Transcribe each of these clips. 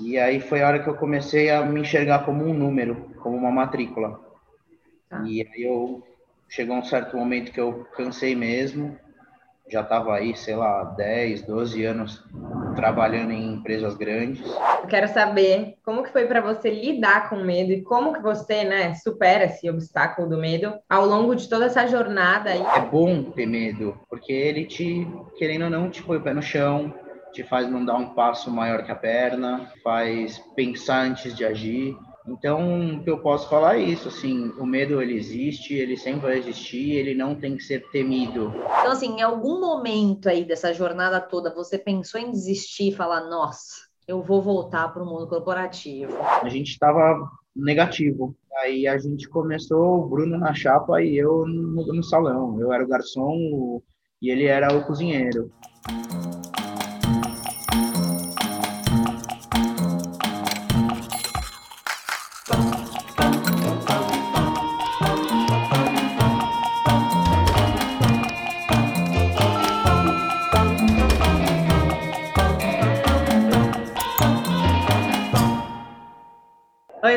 E aí foi a hora que eu comecei a me enxergar como um número, como uma matrícula. Tá. E aí eu chegou um certo momento que eu cansei mesmo, já estava aí, sei lá, 10, 12 anos trabalhando em empresas grandes. Eu quero saber como que foi para você lidar com o medo e como que você, né, supera esse obstáculo do medo ao longo de toda essa jornada aí. É bom ter medo, porque ele te, querendo ou não, te põe o pé no chão, te faz não dar um passo maior que a perna, faz pensar antes de agir. Então, o que eu posso falar é isso, assim, o medo ele existe, ele sempre vai existir, ele não tem que ser temido. Então, assim, em algum momento aí dessa jornada toda, você pensou em desistir e falar, nossa, eu vou voltar para o mundo corporativo? A gente estava negativo. Aí a gente começou, o Bruno na chapa e eu no, no salão. Eu era o garçom e ele era o cozinheiro.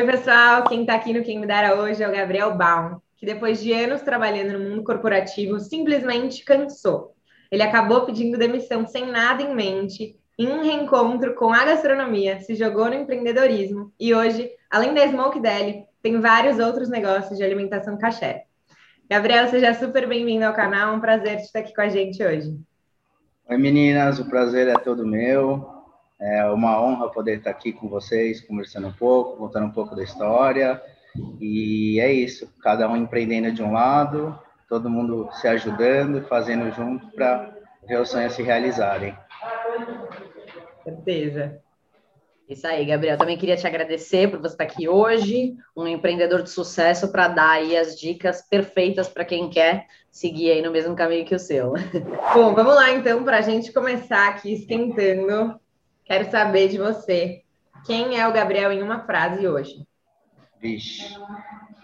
Oi, pessoal. Quem está aqui no Quem Me Dera hoje é o Gabriel Baum, que depois de anos trabalhando no mundo corporativo, simplesmente cansou. Ele acabou pedindo demissão sem nada em mente, em um reencontro com a gastronomia, se jogou no empreendedorismo e hoje, além da Smoke Deli, tem vários outros negócios de alimentação caché. Gabriel, seja super bem-vindo ao canal. É um prazer estar aqui com a gente hoje. Oi, meninas. O prazer é todo meu. É uma honra poder estar aqui com vocês, conversando um pouco, contando um pouco da história. E é isso, cada um empreendendo de um lado, todo mundo se ajudando, fazendo junto para ver os sonhos se realizarem. Certeza. Isso aí, Gabriel. Também queria te agradecer por você estar aqui hoje, um empreendedor de sucesso para dar aí as dicas perfeitas para quem quer seguir aí no mesmo caminho que o seu. Bom, vamos lá então para a gente começar aqui esquentando. Quero saber de você. Quem é o Gabriel em uma frase hoje? Vixe.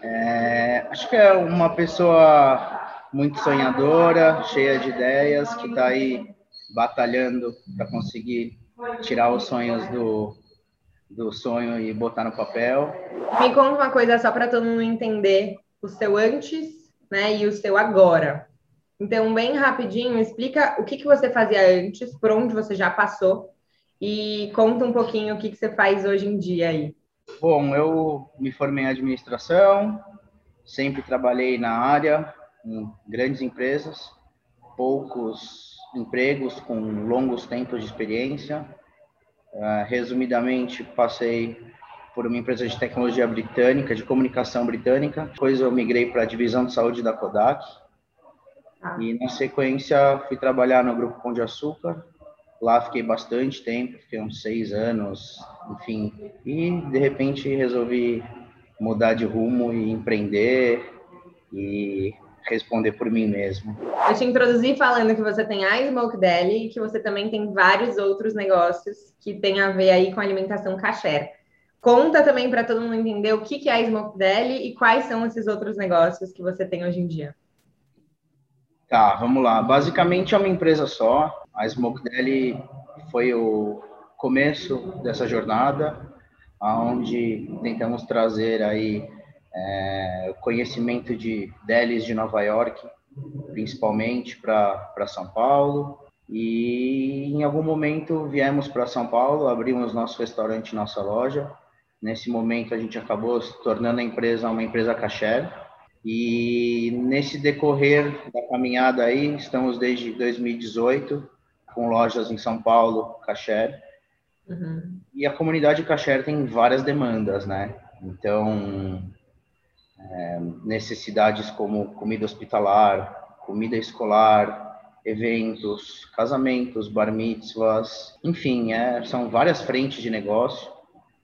É, acho que é uma pessoa muito sonhadora, cheia de ideias, que está aí batalhando para conseguir tirar os sonhos do, do sonho e botar no papel. Me conta uma coisa só para todo mundo entender o seu antes né, e o seu agora. Então, bem rapidinho, explica o que, que você fazia antes, por onde você já passou e conta um pouquinho o que, que você faz hoje em dia aí. Bom, eu me formei em administração, sempre trabalhei na área, em grandes empresas, poucos empregos com longos tempos de experiência. Uh, resumidamente, passei por uma empresa de tecnologia britânica, de comunicação britânica. Depois eu migrei para a divisão de saúde da Kodak. Ah. E na sequência fui trabalhar no Grupo Pão de Açúcar, Lá fiquei bastante tempo, fiquei uns seis anos, enfim. E de repente resolvi mudar de rumo e empreender e responder por mim mesmo. Eu te introduzi falando que você tem a Smoke Deli e que você também tem vários outros negócios que têm a ver aí com alimentação kasher. Conta também para todo mundo entender o que é a Smoke Deli e quais são esses outros negócios que você tem hoje em dia. Tá, vamos lá. Basicamente é uma empresa só. A Smoke Deli foi o começo dessa jornada, onde tentamos trazer aí é, conhecimento de delis de Nova York, principalmente para São Paulo. E em algum momento viemos para São Paulo, abrimos nosso restaurante, nossa loja. Nesse momento a gente acabou se tornando a empresa uma empresa kasher. E nesse decorrer da caminhada aí, estamos desde 2018 com lojas em São Paulo, Cacher. Uhum. E a comunidade Cacher tem várias demandas, né? Então, é, necessidades como comida hospitalar, comida escolar, eventos, casamentos, bar mitzvahs, enfim, é, são várias frentes de negócio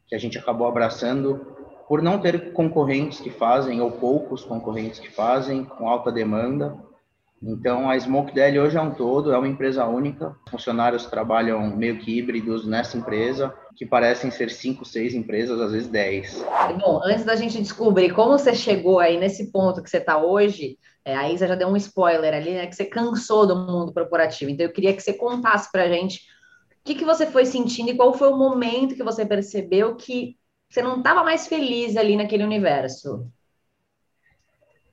que a gente acabou abraçando por não ter concorrentes que fazem, ou poucos concorrentes que fazem, com alta demanda. Então, a Smoke Deli hoje é um todo, é uma empresa única. Funcionários trabalham meio que híbridos nessa empresa, que parecem ser cinco, seis empresas, às vezes dez. Bom, antes da gente descobrir como você chegou aí nesse ponto que você está hoje, é, a Isa já deu um spoiler ali, né? Que você cansou do mundo corporativo. Então, eu queria que você contasse para a gente que, que você foi sentindo e qual foi o momento que você percebeu que você não estava mais feliz ali naquele universo?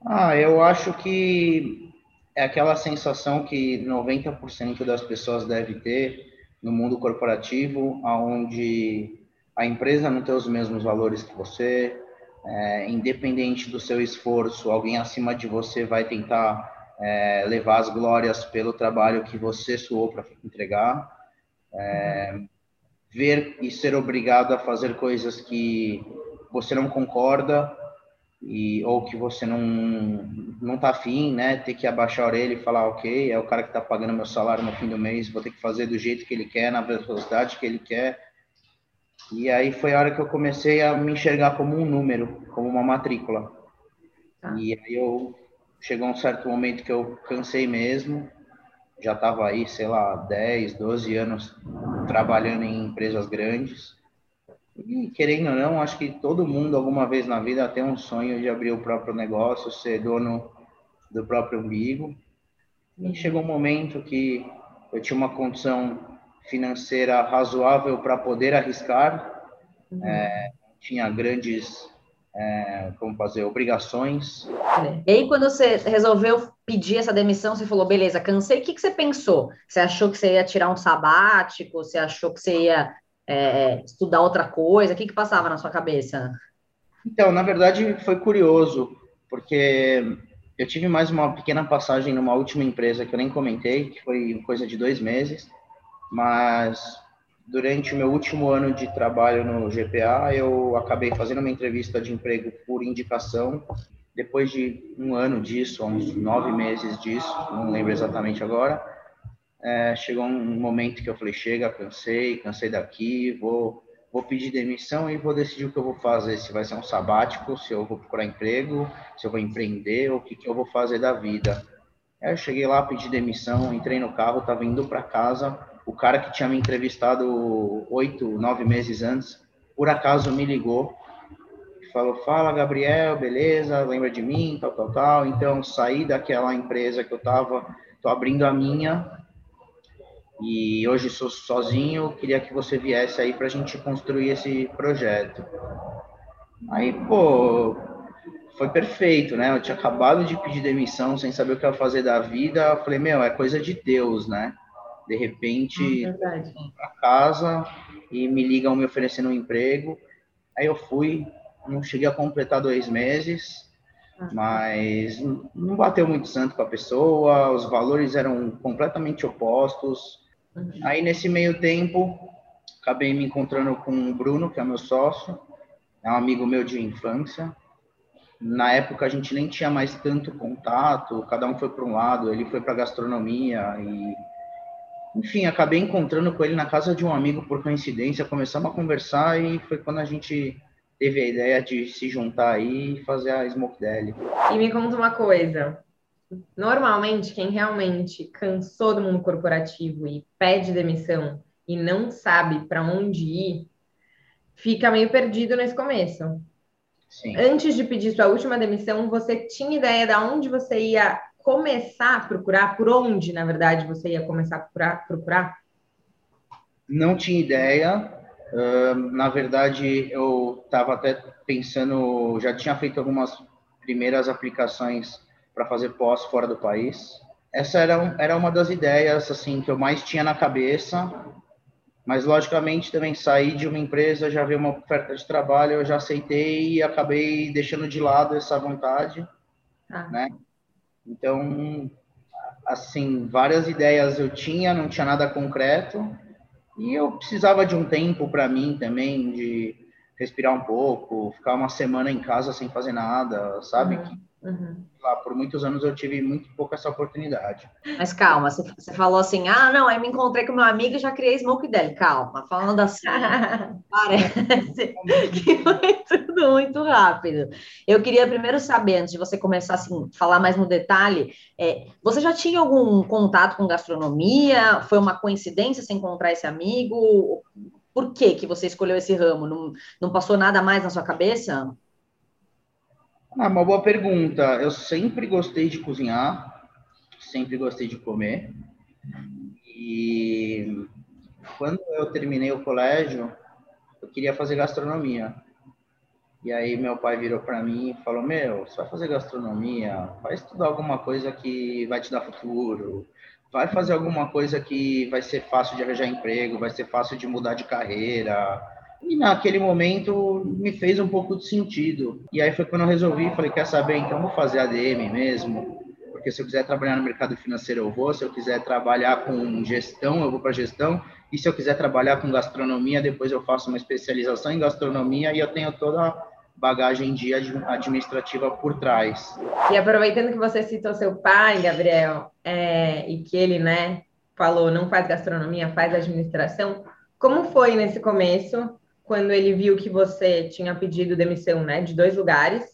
Ah, eu acho que é aquela sensação que 90% das pessoas deve ter no mundo corporativo, onde a empresa não tem os mesmos valores que você, é, independente do seu esforço, alguém acima de você vai tentar é, levar as glórias pelo trabalho que você suou para entregar. É, ver e ser obrigado a fazer coisas que você não concorda e ou que você não não tá afim, né? Ter que abaixar a orelha e falar, ok, é o cara que está pagando meu salário no fim do mês, vou ter que fazer do jeito que ele quer, na velocidade que ele quer. E aí foi a hora que eu comecei a me enxergar como um número, como uma matrícula. Ah. E aí eu chegou um certo momento que eu cansei mesmo. Já estava aí, sei lá, 10, 12 anos trabalhando em empresas grandes. E querendo ou não, acho que todo mundo alguma vez na vida tem um sonho de abrir o próprio negócio, ser dono do próprio umbigo. E chegou um momento que eu tinha uma condição financeira razoável para poder arriscar, uhum. é, tinha grandes, é, como fazer, obrigações. E aí, quando você resolveu pedir essa demissão, você falou, beleza, cansei, o que, que você pensou? Você achou que você ia tirar um sabático? Você achou que você ia é, estudar outra coisa? O que, que passava na sua cabeça? Então, na verdade, foi curioso, porque eu tive mais uma pequena passagem numa última empresa que eu nem comentei, que foi coisa de dois meses, mas durante o meu último ano de trabalho no GPA, eu acabei fazendo uma entrevista de emprego por indicação. Depois de um ano disso, uns nove meses disso, não lembro exatamente agora, é, chegou um momento que eu falei: chega, cansei, cansei daqui, vou, vou pedir demissão e vou decidir o que eu vou fazer. Se vai ser um sabático, se eu vou procurar emprego, se eu vou empreender, o que, que eu vou fazer da vida. Aí eu cheguei lá, pedi demissão, entrei no carro, estava indo para casa o cara que tinha me entrevistado oito, nove meses antes, por acaso me ligou e falou: Fala, Gabriel, beleza? Lembra de mim? Tal, tal, tal. Então, saí daquela empresa que eu estava, estou abrindo a minha e hoje sou sozinho. Queria que você viesse aí para a gente construir esse projeto. Aí, pô, foi perfeito, né? Eu tinha acabado de pedir demissão sem saber o que ia fazer da vida. Eu falei, meu, é coisa de Deus, né? De repente, é para casa e me ligam me oferecendo um emprego. Aí eu fui, não cheguei a completar dois meses, ah. mas não bateu muito santo com a pessoa, os valores eram completamente opostos. Uhum. Aí nesse meio tempo, acabei me encontrando com o Bruno, que é meu sócio, é um amigo meu de infância. Na época a gente nem tinha mais tanto contato, cada um foi para um lado, ele foi para gastronomia e enfim, acabei encontrando com ele na casa de um amigo por coincidência, começamos a conversar e foi quando a gente teve a ideia de se juntar aí e fazer a Smoke Deli. E me conta uma coisa. Normalmente, quem realmente cansou do mundo corporativo e pede demissão e não sabe para onde ir, fica meio perdido nesse começo. Sim. Antes de pedir sua última demissão, você tinha ideia de onde você ia começar a procurar? Por onde, na verdade, você ia começar a procurar? procurar? Não tinha ideia. Uh, na verdade, eu estava até pensando, já tinha feito algumas primeiras aplicações para fazer pós fora do país. Essa era, era uma das ideias assim que eu mais tinha na cabeça, mas logicamente também saí de uma empresa, já vi uma oferta de trabalho, eu já aceitei e acabei deixando de lado essa vontade, ah. né? Então, assim, várias ideias eu tinha, não tinha nada concreto, e eu precisava de um tempo para mim também, de respirar um pouco, ficar uma semana em casa sem fazer nada, sabe? Uhum. Uhum. Lá, por muitos anos eu tive muito pouco essa oportunidade. Mas calma, você, falou assim, ah, não, aí me encontrei com meu amigo e já criei Smoke Deli. Calma, falando assim, parece que foi tudo muito rápido. Eu queria primeiro saber, antes de você começar assim, falar mais no detalhe, é, você já tinha algum contato com gastronomia? Foi uma coincidência você encontrar esse amigo? Por que, que você escolheu esse ramo? Não, não passou nada mais na sua cabeça? Ah, uma boa pergunta. Eu sempre gostei de cozinhar, sempre gostei de comer. E quando eu terminei o colégio, eu queria fazer gastronomia. E aí meu pai virou para mim e falou: Meu, você vai fazer gastronomia? Vai estudar alguma coisa que vai te dar futuro. Vai fazer alguma coisa que vai ser fácil de arranjar emprego, vai ser fácil de mudar de carreira. E naquele momento me fez um pouco de sentido. E aí foi quando eu resolvi, falei, quer saber, então vou fazer ADM mesmo, porque se eu quiser trabalhar no mercado financeiro eu vou, se eu quiser trabalhar com gestão eu vou para gestão, e se eu quiser trabalhar com gastronomia, depois eu faço uma especialização em gastronomia e eu tenho toda a bagagem de administrativa por trás. E aproveitando que você citou seu pai, Gabriel, é, e que ele, né, falou não faz gastronomia, faz administração, como foi nesse começo quando ele viu que você tinha pedido demissão, né, de dois lugares,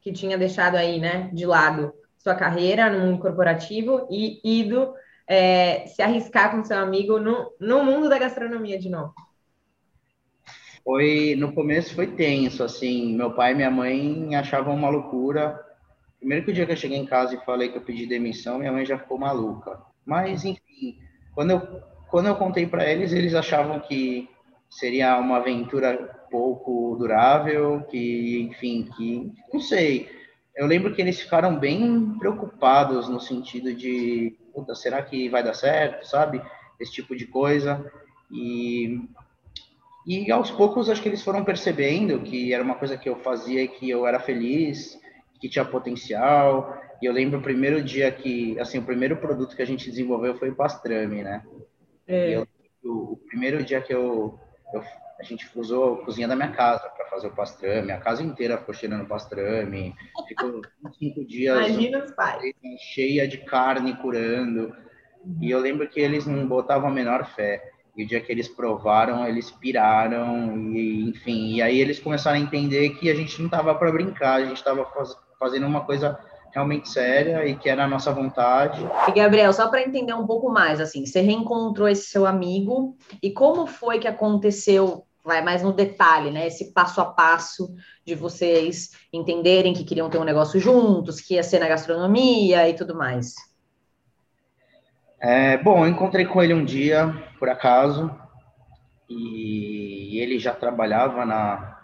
que tinha deixado aí, né, de lado sua carreira no mundo corporativo e ido é, se arriscar com seu amigo no, no mundo da gastronomia de novo? Foi no começo foi tenso, assim, meu pai e minha mãe achavam uma loucura. Primeiro que o dia que eu cheguei em casa e falei que eu pedi demissão, minha mãe já ficou maluca. Mas enfim, quando eu quando eu contei para eles, eles achavam que seria uma aventura pouco durável, que, enfim, que, não sei. Eu lembro que eles ficaram bem preocupados no sentido de, puta, será que vai dar certo, sabe? Esse tipo de coisa. E, e aos poucos acho que eles foram percebendo que era uma coisa que eu fazia e que eu era feliz, que tinha potencial. E eu lembro o primeiro dia que, assim, o primeiro produto que a gente desenvolveu foi o pastrame, né? É. Eu, o primeiro dia que eu eu, a gente usou a cozinha da minha casa para fazer o pastrame, a casa inteira ficou cheirando pastrame, ficou cinco dias cheia de carne curando, e eu lembro que eles não botavam a menor fé, e o dia que eles provaram, eles piraram, e enfim, e aí eles começaram a entender que a gente não estava para brincar, a gente estava faz, fazendo uma coisa realmente séria e que era a nossa vontade. E Gabriel, só para entender um pouco mais, assim, você reencontrou esse seu amigo e como foi que aconteceu, vai mais no detalhe, né, esse passo a passo de vocês entenderem que queriam ter um negócio juntos, que ia ser na gastronomia e tudo mais? É, bom, eu encontrei com ele um dia, por acaso, e ele já trabalhava na,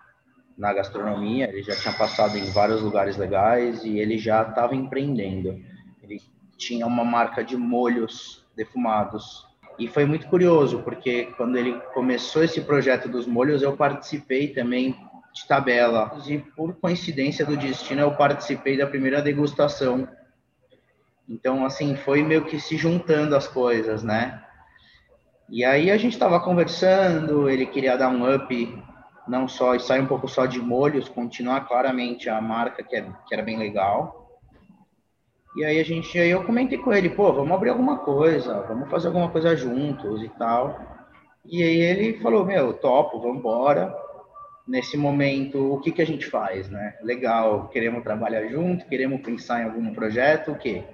na gastronomia, ele já tinha passado em vários lugares legais e ele já estava empreendendo. Ele tinha uma marca de molhos defumados. E foi muito curioso, porque quando ele começou esse projeto dos molhos, eu participei também de tabela. E por coincidência do destino, eu participei da primeira degustação. Então, assim, foi meio que se juntando as coisas, né? E aí a gente estava conversando, ele queria dar um up não só sair um pouco só de molhos, continuar claramente a marca que, é, que era bem legal. E aí a gente, aí eu comentei com ele, pô, vamos abrir alguma coisa, vamos fazer alguma coisa juntos e tal. E aí ele falou, meu, topo, vamos embora. Nesse momento, o que que a gente faz, né? Legal, queremos trabalhar junto, queremos pensar em algum projeto, o quê?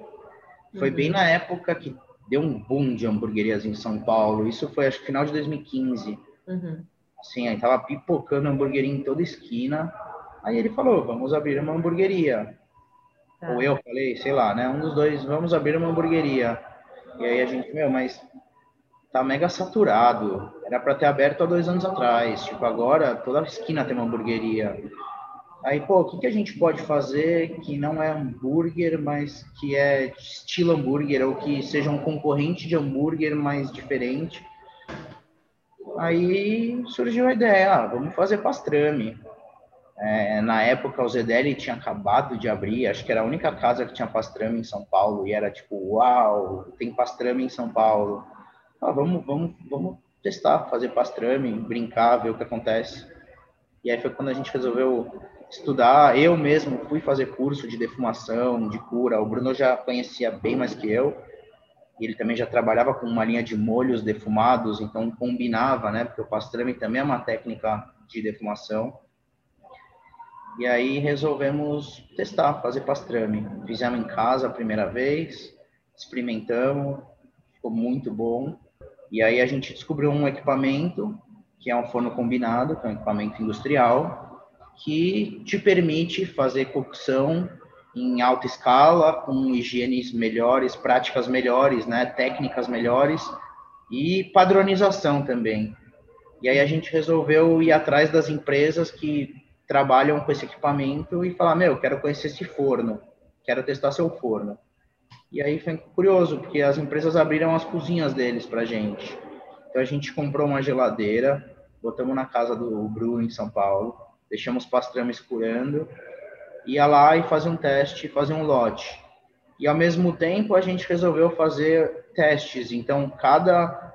Foi uhum. bem na época que deu um boom de hamburguerias em São Paulo. Isso foi acho que final de 2015. Uhum. Assim, aí tava pipocando hamburgueria em toda esquina. Aí ele falou, vamos abrir uma hamburgueria. Tá. Ou eu falei, sei lá, né? Um dos dois, vamos abrir uma hamburgueria. E aí a gente, meu, mas tá mega saturado. Era para ter aberto há dois anos atrás. Tipo, agora toda esquina tem uma hamburgueria. Aí, pô, o que, que a gente pode fazer que não é hambúrguer, mas que é estilo hambúrguer, ou que seja um concorrente de hambúrguer, mais diferente? Aí surgiu a ideia, ah, vamos fazer pastrame. É, na época o Zedeli tinha acabado de abrir, acho que era a única casa que tinha pastrame em São Paulo e era tipo, uau, tem pastrame em São Paulo. Ah, vamos, vamos, vamos testar, fazer pastrame, brincar, ver o que acontece. E aí foi quando a gente resolveu estudar. Eu mesmo fui fazer curso de defumação, de cura. O Bruno já conhecia bem mais que eu ele também já trabalhava com uma linha de molhos defumados, então combinava, né? Porque o pastrame também é uma técnica de defumação. E aí resolvemos testar, fazer pastrame. Fizemos em casa a primeira vez, experimentamos, ficou muito bom. E aí a gente descobriu um equipamento, que é um forno combinado, que é um equipamento industrial, que te permite fazer cocção em alta escala, com higienes melhores, práticas melhores, né, técnicas melhores, e padronização também. E aí a gente resolveu ir atrás das empresas que trabalham com esse equipamento e falar, meu, quero conhecer esse forno, quero testar seu forno. E aí foi curioso, porque as empresas abriram as cozinhas deles para gente. Então a gente comprou uma geladeira, botamos na casa do Bruno em São Paulo, deixamos pastrama escurando, ia lá e fazia um teste, fazia um lote. E ao mesmo tempo a gente resolveu fazer testes. Então cada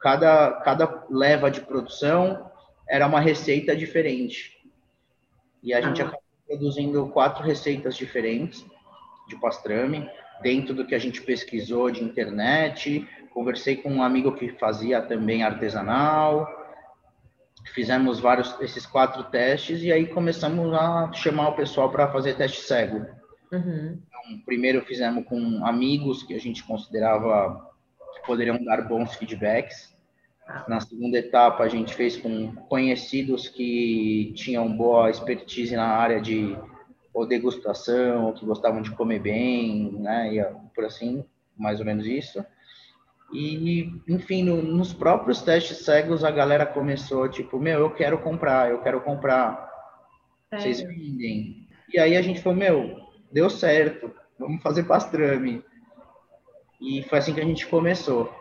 cada cada leva de produção era uma receita diferente. E a gente ah. acabou produzindo quatro receitas diferentes de pastrame dentro do que a gente pesquisou de internet. Conversei com um amigo que fazia também artesanal. Fizemos vários esses quatro testes e aí começamos a chamar o pessoal para fazer teste cego. Uhum. Então, primeiro fizemos com amigos que a gente considerava que poderiam dar bons feedbacks. Ah. Na segunda etapa, a gente fez com conhecidos que tinham boa expertise na área de ou degustação, ou que gostavam de comer bem, né? E por assim, mais ou menos isso. E, enfim, no, nos próprios testes cegos, a galera começou, tipo, meu, eu quero comprar, eu quero comprar. É. Vocês vendem. E aí a gente falou, meu, deu certo, vamos fazer pastrame. E foi assim que a gente começou.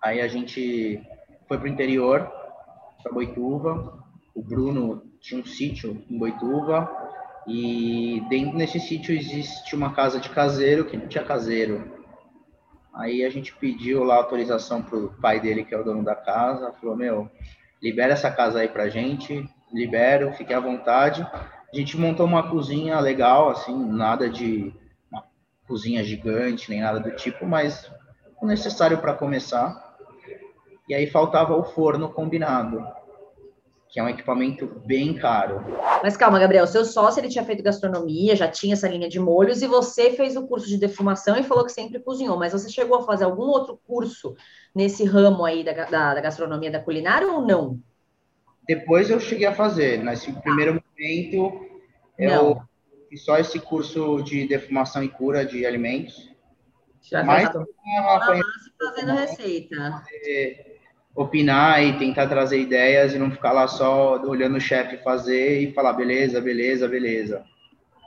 Aí a gente foi para o interior, para Boituva. O Bruno tinha um sítio em Boituva. E dentro desse sítio existe uma casa de caseiro que não tinha caseiro. Aí a gente pediu lá autorização pro pai dele, que é o dono da casa, falou, meu, libera essa casa aí pra gente, libero, fique à vontade. A gente montou uma cozinha legal, assim, nada de uma cozinha gigante, nem nada do tipo, mas o necessário para começar. E aí faltava o forno combinado que é um equipamento bem caro. Mas calma, Gabriel, seu sócio ele tinha feito gastronomia, já tinha essa linha de molhos e você fez o curso de defumação e falou que sempre cozinhou, mas você chegou a fazer algum outro curso nesse ramo aí da, da, da gastronomia, da culinária ou não? Depois eu cheguei a fazer, nesse primeiro momento eu fiz só esse curso de defumação e cura de alimentos. Já mas, fazendo receita opinar e tentar trazer ideias e não ficar lá só olhando o chefe fazer e falar beleza, beleza, beleza.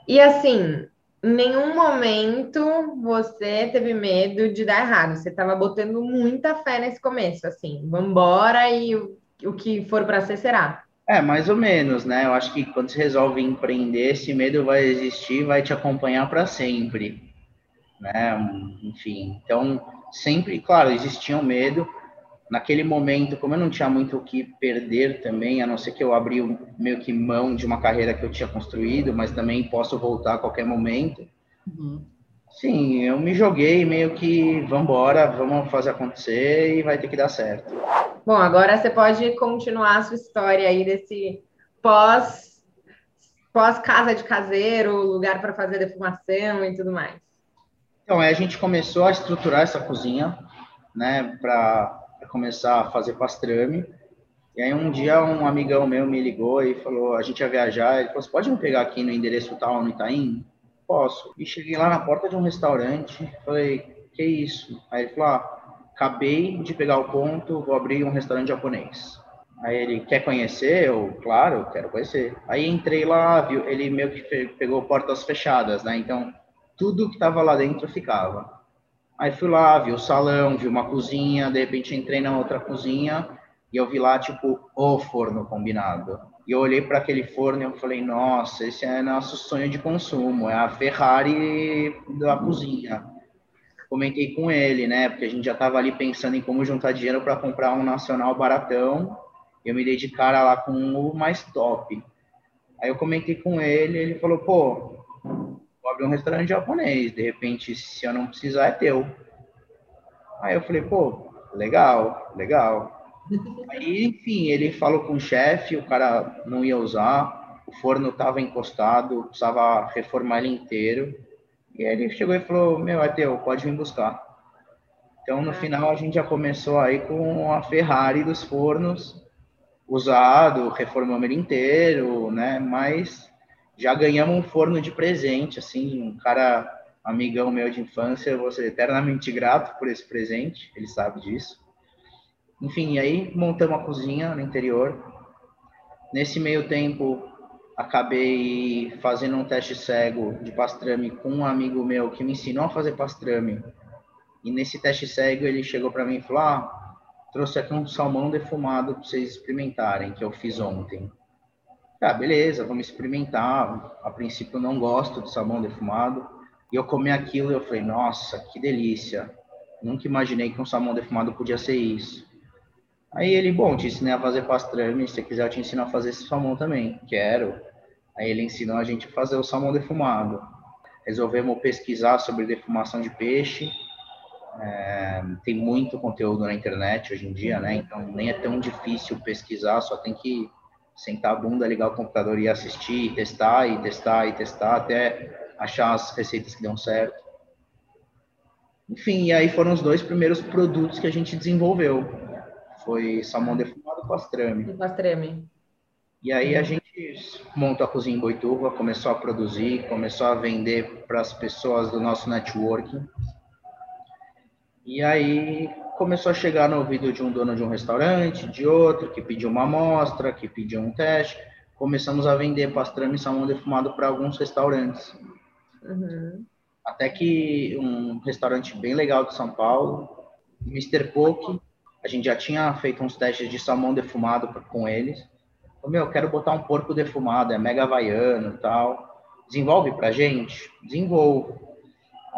E assim, em nenhum momento você teve medo de dar errado. Você estava botando muita fé nesse começo, assim, vambora e o, o que for para ser será. É, mais ou menos, né? Eu acho que quando você resolve empreender, esse medo vai existir, vai te acompanhar para sempre, né? Enfim, então sempre, claro, existia um medo, naquele momento, como eu não tinha muito o que perder também, a não ser que eu abri meio que mão de uma carreira que eu tinha construído, mas também posso voltar a qualquer momento. Uhum. Sim, eu me joguei meio que vamos embora, vamos fazer acontecer e vai ter que dar certo. Bom, agora você pode continuar a sua história aí desse pós pós casa de caseiro, lugar para fazer defumação e tudo mais. Então, a gente começou a estruturar essa cozinha, né, para começar a fazer pastrame. E aí um dia um amigão meu me ligou e falou, a gente ia viajar, ele falou, você pode me pegar aqui no endereço tal no Itaim? Posso. E cheguei lá na porta de um restaurante, falei, que isso? Aí ele falou, ah, acabei de pegar o ponto, vou abrir um restaurante japonês. Aí ele, quer conhecer? Eu, claro, quero conhecer. Aí entrei lá, viu, ele meio que pegou portas fechadas, né? Então, tudo que estava lá dentro ficava. Aí fui lá, vi o salão, vi uma cozinha, de repente entrei na outra cozinha e eu vi lá, tipo, o forno combinado. E eu olhei para aquele forno e eu falei, nossa, esse é nosso sonho de consumo, é a Ferrari da cozinha. Comentei com ele, né, porque a gente já estava ali pensando em como juntar dinheiro para comprar um nacional baratão. Eu me dei de cara lá com o mais top. Aí eu comentei com ele, ele falou, pô, abrir um restaurante japonês, de repente, se eu não precisar, é teu. Aí eu falei, pô, legal, legal. Aí, enfim, ele falou com o chefe, o cara não ia usar, o forno estava encostado, precisava reformar ele inteiro. E aí ele chegou e falou, meu, é teu, pode vir buscar. Então, no ah. final, a gente já começou aí com a Ferrari dos fornos, usado, reformamos ele inteiro, né? Mas já ganhamos um forno de presente, assim, um cara amigão meu de infância, eu vou ser eternamente grato por esse presente, ele sabe disso. Enfim, aí montamos a cozinha no interior. Nesse meio tempo, acabei fazendo um teste cego de pastrame com um amigo meu que me ensinou a fazer pastrame. E nesse teste cego ele chegou para mim e falou: ah, trouxe aqui um salmão defumado para vocês experimentarem, que eu fiz ontem. Ah, beleza, vamos experimentar. A princípio não gosto de salmão defumado. E eu comi aquilo e eu falei, nossa, que delícia. Nunca imaginei que um salmão defumado podia ser isso. Aí ele, bom, te ensinei a fazer pastrame, se você quiser eu te ensino a fazer esse salmão também. Quero. Aí ele ensinou a gente a fazer o salmão defumado. Resolvemos pesquisar sobre defumação de peixe. É, tem muito conteúdo na internet hoje em dia, né? Então nem é tão difícil pesquisar, só tem que sentar a bunda, ligar o computador e assistir, e testar, e testar, e testar, até achar as receitas que dão certo. Enfim, e aí foram os dois primeiros produtos que a gente desenvolveu. Foi salmão defumado e pastrame. E pastrame. E aí a gente montou a cozinha em Boituva, começou a produzir, começou a vender para as pessoas do nosso networking. E aí começou a chegar no ouvido de um dono de um restaurante, de outro, que pediu uma amostra, que pediu um teste. Começamos a vender pastrame e salmão defumado para alguns restaurantes. Uhum. Até que um restaurante bem legal de São Paulo, Mr. Poke, a gente já tinha feito uns testes de salmão defumado com eles. Falei, meu, quero botar um porco defumado, é mega havaiano e tal. Desenvolve pra gente? Desenvolvo.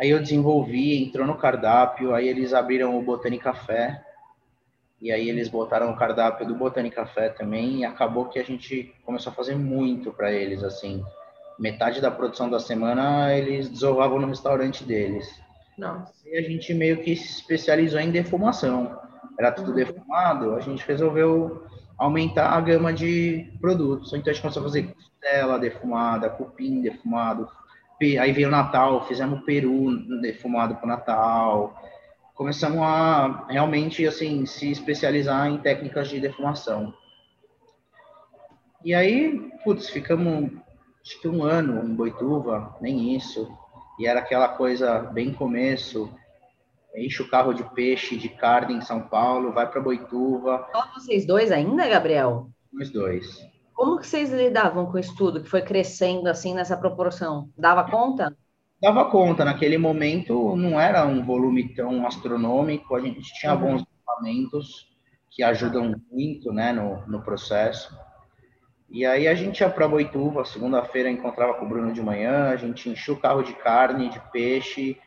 Aí eu desenvolvi, entrou no cardápio, aí eles abriram o Botânica Café, e aí eles botaram o cardápio do Botânica Café também, e acabou que a gente começou a fazer muito para eles, assim. Metade da produção da semana eles desovavam no restaurante deles. Nossa. E a gente meio que se especializou em defumação. Era tudo uhum. defumado, a gente resolveu aumentar a gama de produtos. Então a gente começou a fazer costela defumada, cupim defumado, Aí veio o Natal, fizemos peru defumado para o Natal. Começamos a realmente assim se especializar em técnicas de defumação. E aí, putz, ficamos acho que um ano em Boituva, nem isso. E era aquela coisa bem começo. Enche o carro de peixe, de carne em São Paulo, vai para Boituva. Só vocês dois ainda, Gabriel? Nós dois. Como que vocês lidavam com isso tudo que foi crescendo assim nessa proporção? Dava conta? Dava conta. Naquele momento não era um volume tão astronômico. A gente tinha uhum. bons equipamentos que ajudam muito, né, no, no processo. E aí a gente ia para Boituva, segunda-feira encontrava com o Bruno de manhã, a gente enchia o carro de carne, de peixe,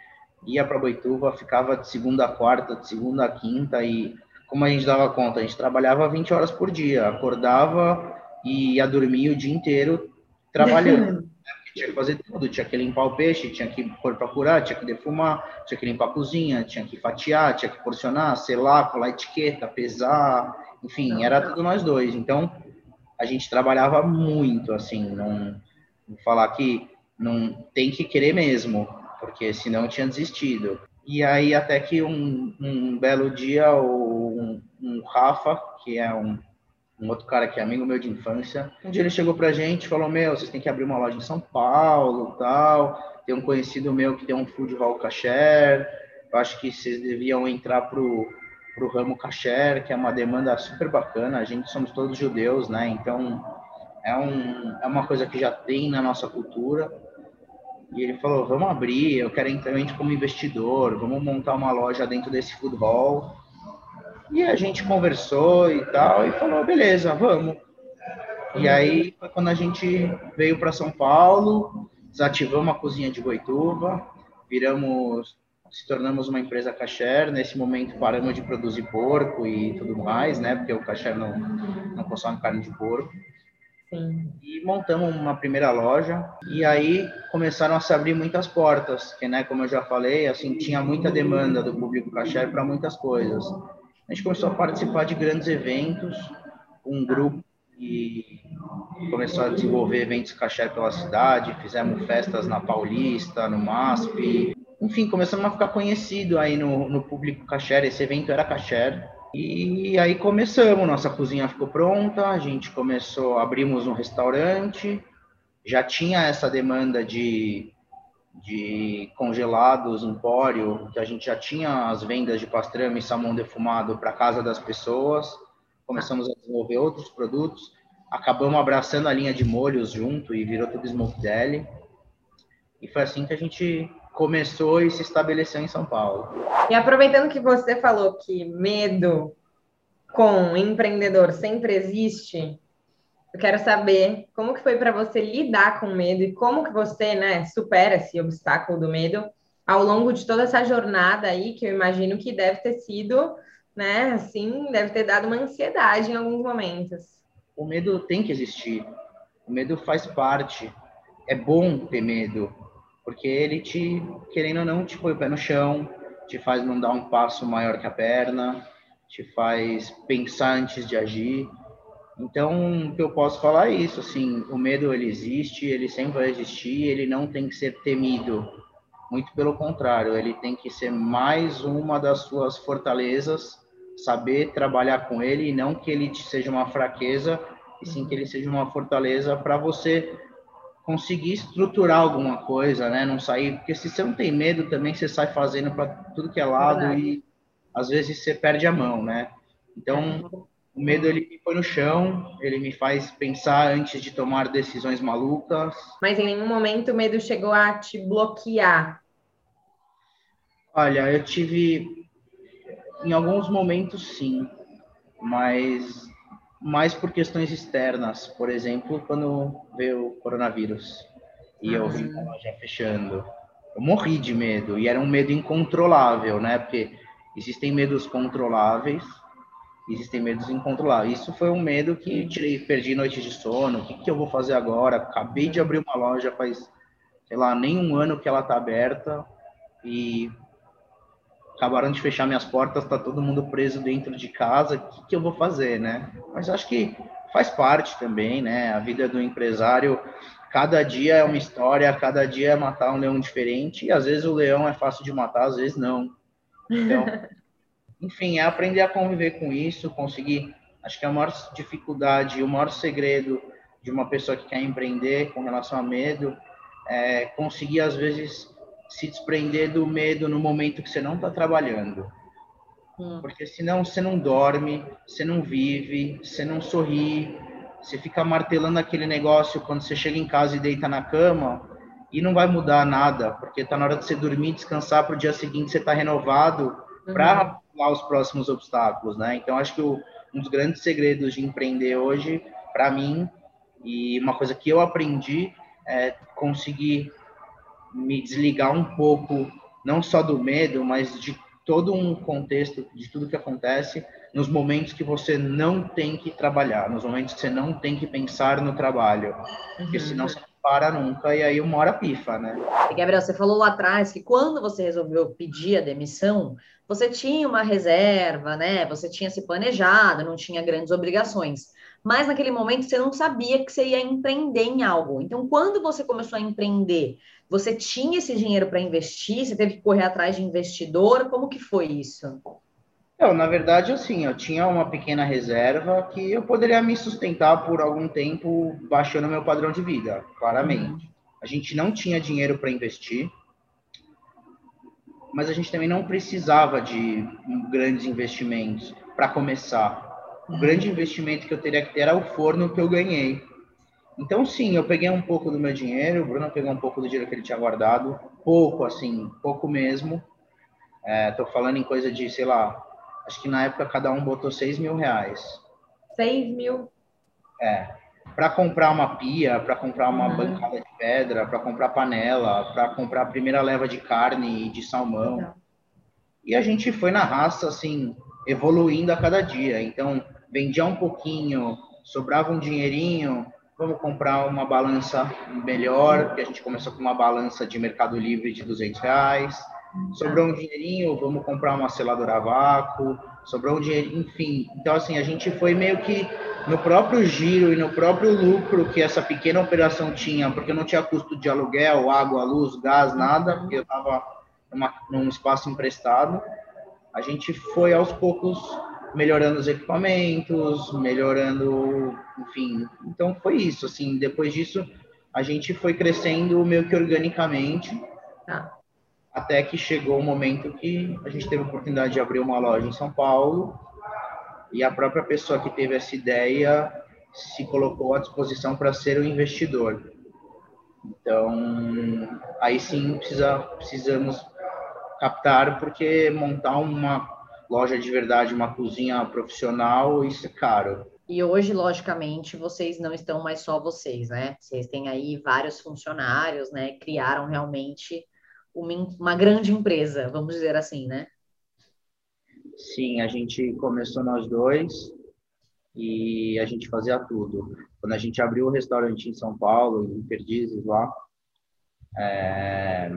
ia para Boituva, ficava de segunda a quarta, de segunda a quinta e como a gente dava conta, a gente trabalhava 20 horas por dia, acordava e ia dormir o dia inteiro trabalhando. tinha que fazer tudo, tinha que limpar o peixe, tinha que pôr para curar, tinha que defumar, tinha que limpar a cozinha, tinha que fatiar, tinha que porcionar, selar, colar etiqueta, pesar, enfim, era tudo nós dois. Então, a gente trabalhava muito, assim, não vou falar que não tem que querer mesmo, porque senão tinha desistido. E aí, até que um, um belo dia, o um, um Rafa, que é um um outro cara que é amigo meu de infância. Um dia ele chegou pra gente e falou: Meu, vocês têm que abrir uma loja em São Paulo tal. Tem um conhecido meu que tem um food hall kasher. Eu acho que vocês deviam entrar pro, pro ramo kasher, que é uma demanda super bacana. A gente somos todos judeus, né? Então é, um, é uma coisa que já tem na nossa cultura. E ele falou: Vamos abrir, eu quero entrar como investidor, vamos montar uma loja dentro desse food hall e a gente conversou e tal, e falou, beleza, vamos. E aí foi quando a gente veio para São Paulo, desativamos a cozinha de Boituva, viramos, se tornamos uma empresa kasher. Nesse momento paramos de produzir porco e tudo mais, né? Porque o kasher não, não consome carne de porco. Sim. E montamos uma primeira loja e aí começaram a se abrir muitas portas, que né, como eu já falei, assim tinha muita demanda do público kasher para muitas coisas a gente começou a participar de grandes eventos, um grupo que começou a desenvolver eventos caché pela cidade, fizemos festas na Paulista, no MASP, enfim, começamos a ficar conhecido aí no, no público caché, esse evento era caché, e aí começamos, nossa cozinha ficou pronta, a gente começou, abrimos um restaurante, já tinha essa demanda de de congelados, empório, que a gente já tinha as vendas de pastrame e salmão defumado para casa das pessoas. Começamos a desenvolver outros produtos. Acabamos abraçando a linha de molhos junto e virou tudo Smoke Deli. E foi assim que a gente começou e se estabeleceu em São Paulo. E aproveitando que você falou que medo com empreendedor sempre existe, eu quero saber como que foi para você lidar com medo e como que você, né, supera esse obstáculo do medo ao longo de toda essa jornada aí, que eu imagino que deve ter sido, né, assim, deve ter dado uma ansiedade em alguns momentos. O medo tem que existir. O medo faz parte. É bom ter medo, porque ele te, querendo ou não, te põe o pé no chão, te faz não dar um passo maior que a perna, te faz pensar antes de agir. Então, o que eu posso falar é isso, assim, o medo ele existe, ele sempre vai existir, ele não tem que ser temido. Muito pelo contrário, ele tem que ser mais uma das suas fortalezas, saber trabalhar com ele e não que ele seja uma fraqueza, e sim que ele seja uma fortaleza para você conseguir estruturar alguma coisa, né? Não sair, porque se você não tem medo também você sai fazendo para tudo que é lado e às vezes você perde a mão, né? Então, o medo ele me põe no chão, ele me faz pensar antes de tomar decisões malucas. Mas em nenhum momento o medo chegou a te bloquear? Olha, eu tive em alguns momentos sim, mas mais por questões externas. Por exemplo, quando veio o coronavírus e eu vi a loja fechando, eu morri de medo e era um medo incontrolável, né? Porque existem medos controláveis existem medos incontroláveis. Isso foi um medo que tirei, perdi noites de sono. O que, que eu vou fazer agora? Acabei de abrir uma loja faz, sei lá, nem um ano que ela está aberta e acabaram de fechar minhas portas, tá todo mundo preso dentro de casa. O que, que eu vou fazer, né? Mas acho que faz parte também, né? A vida do empresário, cada dia é uma história, cada dia é matar um leão diferente. E às vezes o leão é fácil de matar, às vezes não. Então enfim, é aprender a conviver com isso, conseguir. Acho que a maior dificuldade, o maior segredo de uma pessoa que quer empreender com relação a medo é conseguir, às vezes, se desprender do medo no momento que você não está trabalhando. Hum. Porque senão você não dorme, você não vive, você não sorri, você fica martelando aquele negócio quando você chega em casa e deita na cama e não vai mudar nada, porque está na hora de você dormir, descansar para o dia seguinte você está renovado para uhum. os próximos obstáculos, né? Então acho que o, um dos grandes segredos de empreender hoje, para mim, e uma coisa que eu aprendi é conseguir me desligar um pouco, não só do medo, mas de todo um contexto, de tudo que acontece, nos momentos que você não tem que trabalhar, nos momentos que você não tem que pensar no trabalho, uhum. porque senão você não para nunca e aí uma hora pifa, né? E Gabriel, você falou lá atrás que quando você resolveu pedir a demissão, você tinha uma reserva, né? Você tinha se planejado, não tinha grandes obrigações. Mas naquele momento você não sabia que você ia empreender em algo. Então, quando você começou a empreender, você tinha esse dinheiro para investir? Você teve que correr atrás de investidor? Como que foi isso? Não, na verdade, assim, eu tinha uma pequena reserva que eu poderia me sustentar por algum tempo baixando meu padrão de vida, claramente. Uhum. A gente não tinha dinheiro para investir mas a gente também não precisava de grandes investimentos para começar. O grande investimento que eu teria que ter era o forno que eu ganhei. Então, sim, eu peguei um pouco do meu dinheiro, o Bruno pegou um pouco do dinheiro que ele tinha guardado, pouco, assim, pouco mesmo. Estou é, falando em coisa de, sei lá, acho que na época cada um botou 6 mil reais. 6 mil? É para comprar uma pia, para comprar uma uhum. bancada de pedra, para comprar panela, para comprar a primeira leva de carne e de salmão. E a gente foi na raça, assim, evoluindo a cada dia. Então, vendia um pouquinho, sobrava um dinheirinho, vamos comprar uma balança melhor, porque a gente começou com uma balança de Mercado Livre de 200 reais. Sobrou um dinheirinho, vamos comprar uma seladora a vácuo, sobrou um dinheiro, enfim. Então, assim, a gente foi meio que no próprio giro e no próprio lucro que essa pequena operação tinha, porque não tinha custo de aluguel, água, luz, gás, nada, porque eu estava num espaço emprestado, a gente foi aos poucos melhorando os equipamentos, melhorando, enfim. Então foi isso, assim, depois disso a gente foi crescendo meio que organicamente Ah. Até que chegou o momento que a gente teve a oportunidade de abrir uma loja em São Paulo e a própria pessoa que teve essa ideia se colocou à disposição para ser o investidor. Então, aí sim precisa, precisamos captar, porque montar uma loja de verdade, uma cozinha profissional, isso é caro. E hoje, logicamente, vocês não estão mais só vocês, né? Vocês têm aí vários funcionários, né? Criaram realmente uma, grande empresa, vamos dizer assim, né? Sim, a gente começou nós dois e a gente fazia tudo. Quando a gente abriu o restaurante em São Paulo, em Perdizes lá, é,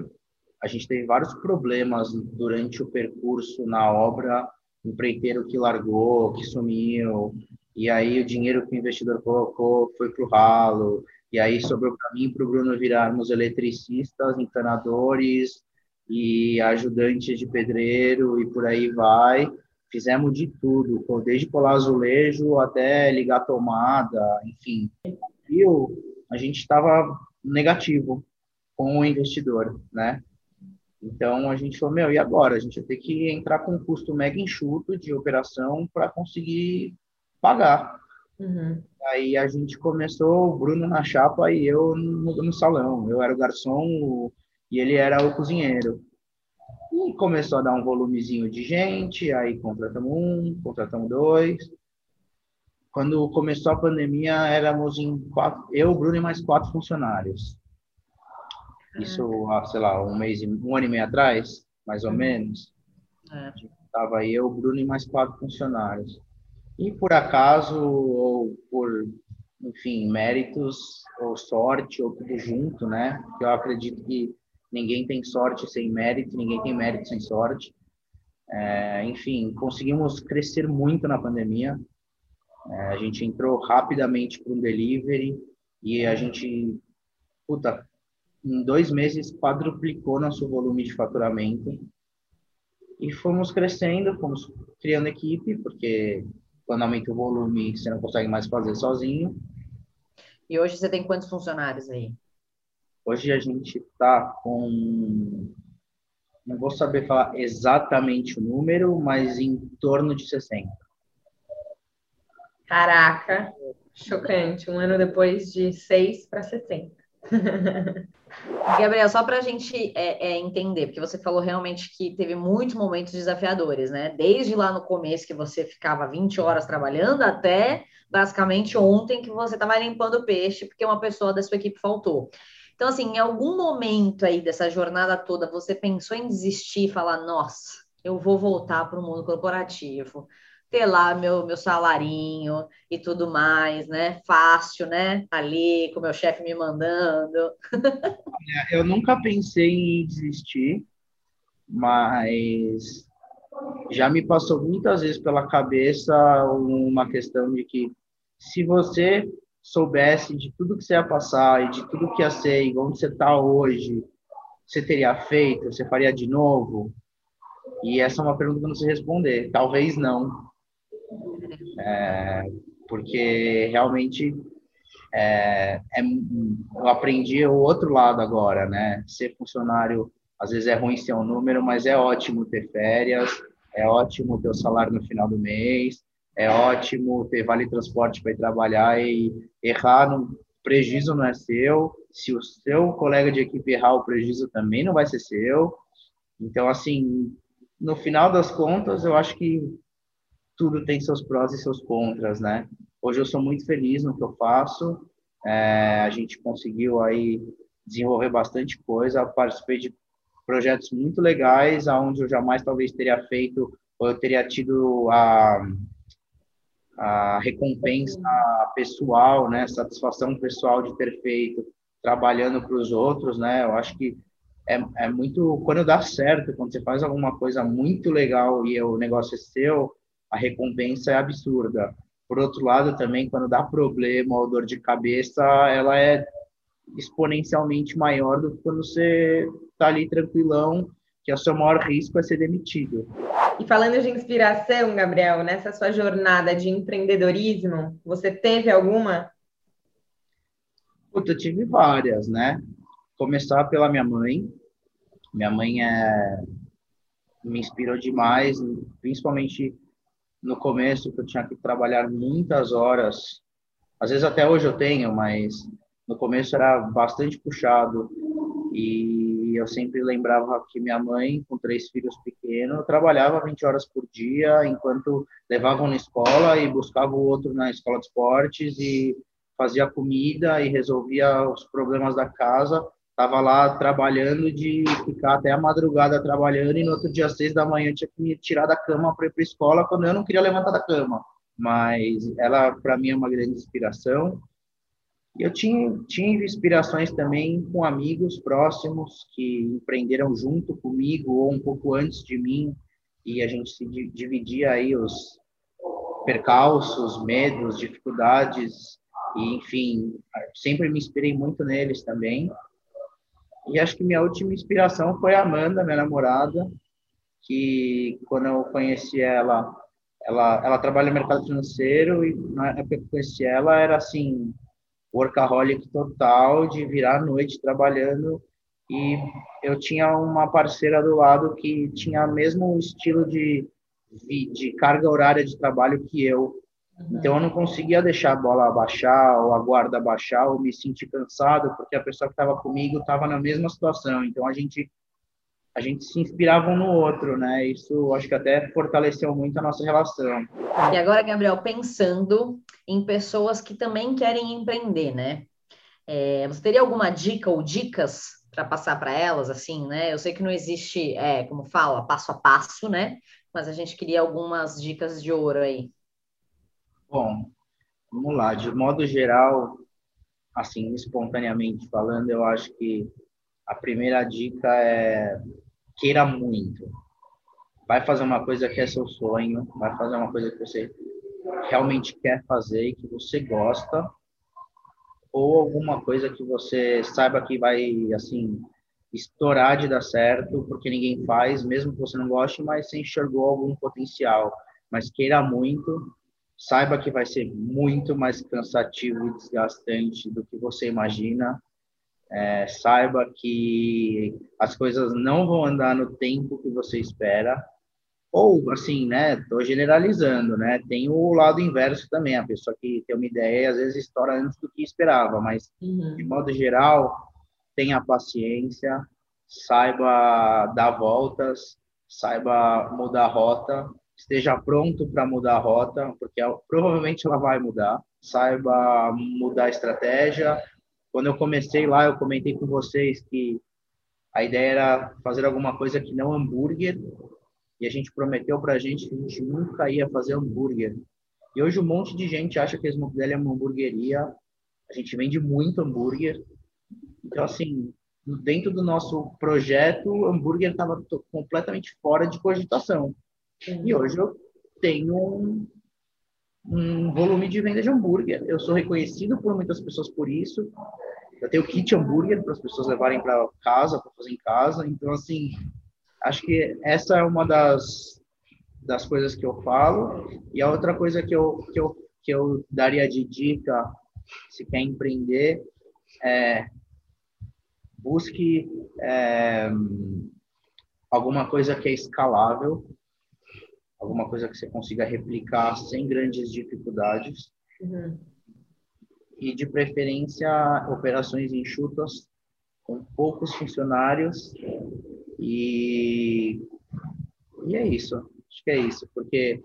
a gente teve vários problemas durante o percurso na obra, empreiteiro que largou, que sumiu, e aí o dinheiro que o investidor colocou foi para o ralo, e aí sobrou para mim para o Bruno virarmos eletricistas, encanadores e ajudantes de pedreiro e por aí vai. Fizemos de tudo, desde colar azulejo até ligar tomada, enfim. E a gente estava negativo com o investidor, né? Então a gente falou, meu, e agora? A gente vai ter que entrar com um custo mega enxuto de operação para conseguir pagar. Uhum. Aí a gente começou, o Bruno na chapa e eu no, no salão. Eu era o garçom e ele era o cozinheiro. E começou a dar um volumezinho de gente, aí contratamos um, contratamos dois. Quando começou a pandemia, éramos em quatro, eu, Bruno e mais quatro funcionários. Isso, sei lá, um mês, um ano e meio atrás, mais ou uhum. menos. É. Tava eu, Bruno e mais quatro funcionários. E por acaso, ou por, enfim, méritos, ou sorte, ou tudo junto, né? Eu acredito que ninguém tem sorte sem mérito, ninguém tem mérito sem sorte. É, enfim, conseguimos crescer muito na pandemia. É, a gente entrou rapidamente para um delivery e a gente, puta, em dois meses quadruplicou nosso volume de faturamento. E fomos crescendo, fomos criando equipe, porque quando aumenta o volume, você não consegue mais fazer sozinho. E hoje você tem quantos funcionários aí? Hoje a gente está com. Não vou saber falar exatamente o número, mas em torno de 60. Caraca, chocante. Um ano depois de 6 para 60. Gabriel, só para a gente é, é, entender, porque você falou realmente que teve muitos momentos desafiadores, né? Desde lá no começo que você ficava 20 horas trabalhando até basicamente ontem que você estava limpando o peixe porque uma pessoa da sua equipe faltou. Então, assim, em algum momento aí dessa jornada toda, você pensou em desistir e falar, nossa, eu vou voltar para o mundo corporativo ter lá meu, meu salarinho e tudo mais, né? Fácil, né? Ali, com meu chefe me mandando. eu nunca pensei em desistir, mas já me passou muitas vezes pela cabeça uma questão de que se você soubesse de tudo que você ia passar e de tudo que ia ser e onde você está hoje, você teria feito? Você faria de novo? E essa é uma pergunta que eu não sei responder. Talvez não. É, porque realmente é, é, eu aprendi o outro lado agora, né? Ser funcionário, às vezes é ruim ser um número, mas é ótimo ter férias, é ótimo ter o salário no final do mês, é ótimo ter vale transporte para ir trabalhar e errar, no prejuízo não é seu. Se o seu colega de equipe errar, o prejuízo também não vai ser seu. Então, assim, no final das contas, eu acho que tudo tem seus prós e seus contras, né? Hoje eu sou muito feliz no que eu faço. É, a gente conseguiu aí desenvolver bastante coisa. Participei de projetos muito legais, aonde eu jamais talvez teria feito ou eu teria tido a, a recompensa pessoal, né? Satisfação pessoal de ter feito trabalhando para os outros, né? Eu acho que é, é muito quando dá certo, quando você faz alguma coisa muito legal e o negócio é seu, a recompensa é absurda. Por outro lado, também, quando dá problema ou dor de cabeça, ela é exponencialmente maior do que quando você está ali tranquilão, que o seu maior risco é ser demitido. E falando de inspiração, Gabriel, nessa sua jornada de empreendedorismo, você teve alguma? Puta, eu tive várias, né? Começar pela minha mãe. Minha mãe é, me inspirou demais, principalmente no começo, que eu tinha que trabalhar muitas horas. Às vezes até hoje eu tenho, mas no começo era bastante puxado. E eu sempre lembrava que minha mãe, com três filhos pequenos, trabalhava 20 horas por dia, enquanto levavam na escola e buscava o outro na escola de esportes e fazia comida e resolvia os problemas da casa. Estava lá trabalhando de ficar até a madrugada trabalhando e no outro dia, às seis da manhã, tinha que me tirar da cama para ir para escola quando eu não queria levantar da cama. Mas ela, para mim, é uma grande inspiração. E eu tinha, tive inspirações também com amigos próximos que empreenderam junto comigo ou um pouco antes de mim e a gente se dividia aí os percalços, medos, dificuldades e enfim, sempre me inspirei muito neles também. E acho que minha última inspiração foi a Amanda, minha namorada, que quando eu conheci ela, ela, ela trabalha no mercado financeiro e na época que eu conheci ela era assim, workaholic total, de virar a noite trabalhando. E eu tinha uma parceira do lado que tinha o mesmo estilo de, de carga horária de trabalho que eu. Então eu não conseguia deixar a bola baixar ou a guarda baixar ou me sentir cansado porque a pessoa que estava comigo estava na mesma situação. Então a gente a gente se inspirava um no outro, né? Isso acho que até fortaleceu muito a nossa relação. E agora, Gabriel, pensando em pessoas que também querem empreender, né? É, você teria alguma dica ou dicas para passar para elas, assim, né? Eu sei que não existe, é, como fala, passo a passo, né? Mas a gente queria algumas dicas de ouro aí. Bom, vamos lá. De modo geral, assim, espontaneamente falando, eu acho que a primeira dica é queira muito. Vai fazer uma coisa que é seu sonho, vai fazer uma coisa que você realmente quer fazer e que você gosta, ou alguma coisa que você saiba que vai, assim, estourar de dar certo, porque ninguém faz, mesmo que você não goste, mas você enxergou algum potencial. Mas queira muito, saiba que vai ser muito mais cansativo e desgastante do que você imagina, é, saiba que as coisas não vão andar no tempo que você espera, ou assim, né, tô generalizando, né, tem o lado inverso também, a pessoa que tem uma ideia às vezes estoura antes do que esperava, mas uhum. de modo geral, tenha paciência, saiba dar voltas, saiba mudar a rota, esteja pronto para mudar a rota, porque provavelmente ela vai mudar, saiba mudar a estratégia, quando eu comecei lá, eu comentei com vocês que a ideia era fazer alguma coisa que não hambúrguer, e a gente prometeu para a gente que a gente nunca ia fazer hambúrguer. E hoje um monte de gente acha que a Smoke Deli é uma hamburgueria. A gente vende muito hambúrguer. Então, assim, dentro do nosso projeto, hambúrguer estava completamente fora de cogitação. E hoje eu tenho um, um volume de venda de hambúrguer. Eu sou reconhecido por muitas pessoas por isso. Eu tenho kit hambúrguer para as pessoas levarem para casa, para fazer em casa. Então, assim, acho que essa é uma das, das coisas que eu falo. E a outra coisa que eu, que eu, que eu daria de dica, se quer empreender, é busque é, alguma coisa que é escalável, alguma coisa que você consiga replicar sem grandes dificuldades. Uhum. E, de preferência, operações enxutas, com poucos funcionários. E, e é isso. Acho que é isso. Porque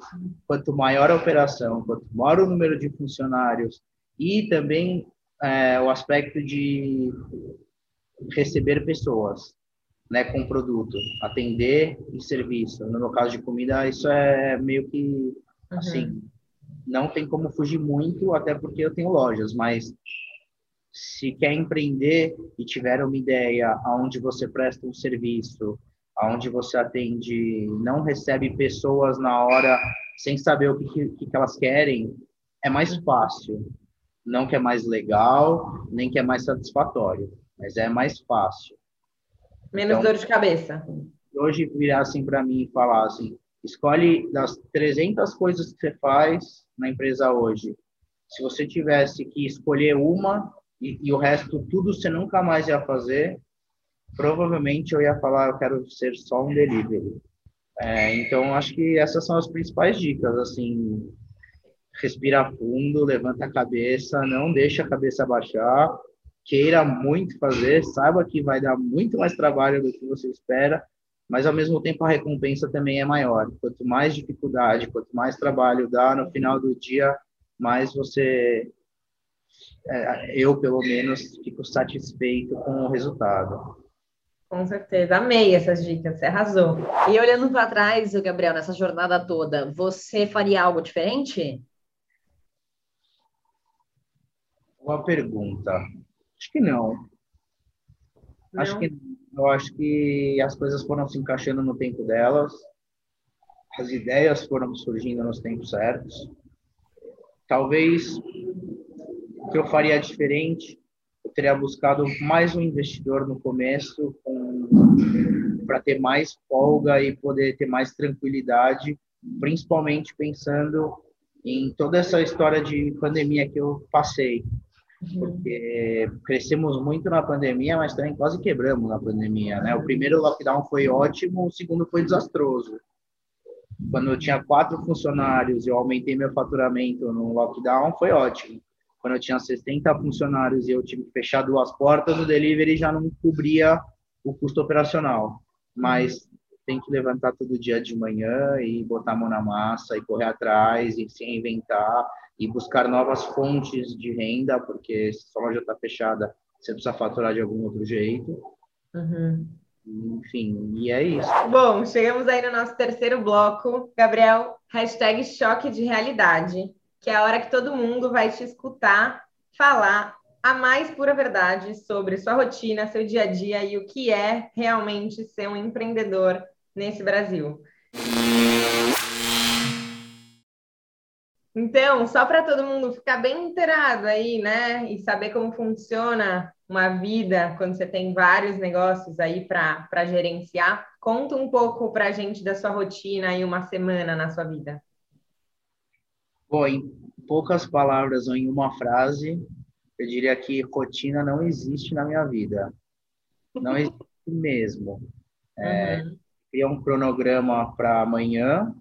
quanto maior a operação, quanto maior o número de funcionários e também é, o aspecto de receber pessoas né, com produto, atender e serviço. No meu caso de comida, isso é meio que uhum. assim, não tem como fugir muito, até porque eu tenho lojas, mas se quer empreender e tiver uma ideia aonde você presta um serviço, aonde você atende, não recebe pessoas na hora sem saber o que, que, que elas querem, é mais uhum. fácil. Não que é mais legal, nem que é mais satisfatório, mas é mais fácil. Menos então, dor de cabeça. Hoje virar assim para mim e falar assim, escolhe das 300 coisas que você faz na empresa hoje. Se você tivesse que escolher uma e, e o resto tudo você nunca mais ia fazer, provavelmente eu ia falar, eu quero ser só um delivery. É, então, acho que essas são as principais dicas, assim, respira fundo, levanta a cabeça, não deixa a cabeça baixar, queira muito fazer, saiba que vai dar muito mais trabalho do que você espera, mas ao mesmo tempo a recompensa também é maior. Quanto mais dificuldade, quanto mais trabalho dá, no final do dia, mais você, é, eu pelo menos, fico satisfeito com o resultado. Com certeza, amei essas dicas, você arrasou. E olhando para trás, Gabriel, nessa jornada toda, você faria algo diferente? Boa pergunta. Acho que não. não. Acho que eu acho que as coisas foram se encaixando no tempo delas, as ideias foram surgindo nos tempos certos. Talvez o que eu faria diferente, eu teria buscado mais um investidor no começo para ter mais folga e poder ter mais tranquilidade, principalmente pensando em toda essa história de pandemia que eu passei porque crescemos muito na pandemia, mas também quase quebramos na pandemia, né? O primeiro lockdown foi ótimo, o segundo foi desastroso. Quando eu tinha quatro funcionários e eu aumentei meu faturamento no lockdown, foi ótimo. Quando eu tinha 60 funcionários e eu tive que fechar duas portas, o delivery já não cobria o custo operacional. Mas tem que levantar todo dia de manhã e botar a mão na massa e correr atrás e se reinventar e buscar novas fontes de renda, porque se a loja está fechada, você precisa faturar de algum outro jeito. Uhum. Enfim, e é isso. Bom, chegamos aí no nosso terceiro bloco. Gabriel, hashtag choque de realidade, que é a hora que todo mundo vai te escutar falar a mais pura verdade sobre sua rotina, seu dia a dia e o que é realmente ser um empreendedor nesse Brasil. Então, só para todo mundo ficar bem inteirado aí, né? E saber como funciona uma vida quando você tem vários negócios aí para gerenciar, conta um pouco para a gente da sua rotina e uma semana na sua vida. Bom, em poucas palavras ou em uma frase, eu diria que rotina não existe na minha vida. Não existe mesmo. É, uhum. Cria um cronograma para amanhã,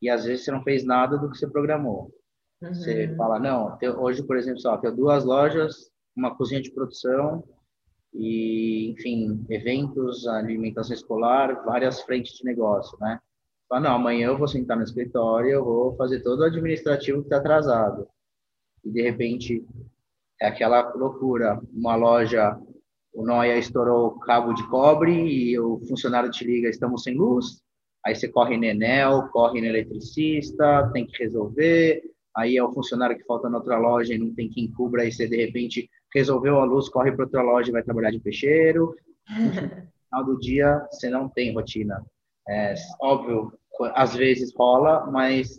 e às vezes você não fez nada do que você programou. Uhum. Você fala, não, hoje, por exemplo, só tenho duas lojas, uma cozinha de produção e, enfim, eventos, alimentação escolar, várias frentes de negócio, né? Fala, não, amanhã eu vou sentar no escritório, eu vou fazer todo o administrativo que está atrasado. E, de repente, é aquela loucura, uma loja, o Noia estourou o cabo de cobre e o funcionário te liga, estamos sem luz, Aí você corre no Enel, corre no eletricista, tem que resolver. Aí é o funcionário que falta na outra loja e não tem quem cubra. Aí você, de repente, resolveu a luz, corre para outra loja e vai trabalhar de peixeiro. No final do dia, você não tem rotina. É óbvio, às vezes rola, mas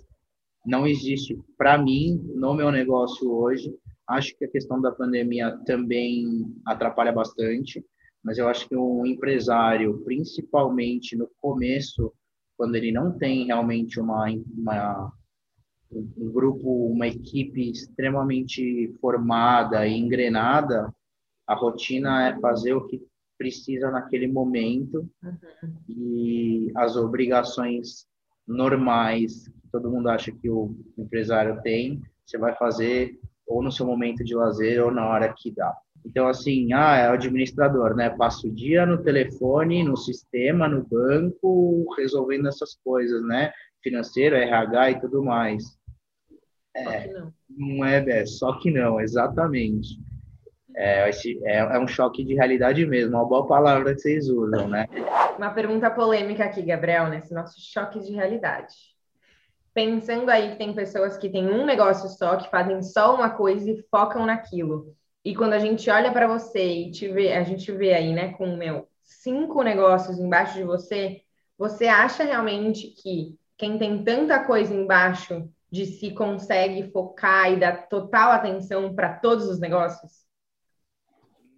não existe. Para mim, no meu negócio hoje, acho que a questão da pandemia também atrapalha bastante, mas eu acho que um empresário, principalmente no começo, quando ele não tem realmente uma, uma um grupo, uma equipe extremamente formada e engrenada, a rotina é fazer o que precisa naquele momento uhum. e as obrigações normais que todo mundo acha que o empresário tem, você vai fazer ou no seu momento de lazer ou na hora que dá. Então, assim, ah, é o administrador, né? Passa o dia no telefone, no sistema, no banco, resolvendo essas coisas, né? Financeiro, RH e tudo mais. É, não. não é, é, só que não, exatamente. É, é, é um choque de realidade mesmo, uma boa palavra que vocês usam, né? Uma pergunta polêmica aqui, Gabriel, nesse nosso choque de realidade. Pensando aí que tem pessoas que têm um negócio só, que fazem só uma coisa e focam naquilo e quando a gente olha para você e te vê, a gente vê aí, né, com meu cinco negócios embaixo de você, você acha realmente que quem tem tanta coisa embaixo de si consegue focar e dar total atenção para todos os negócios?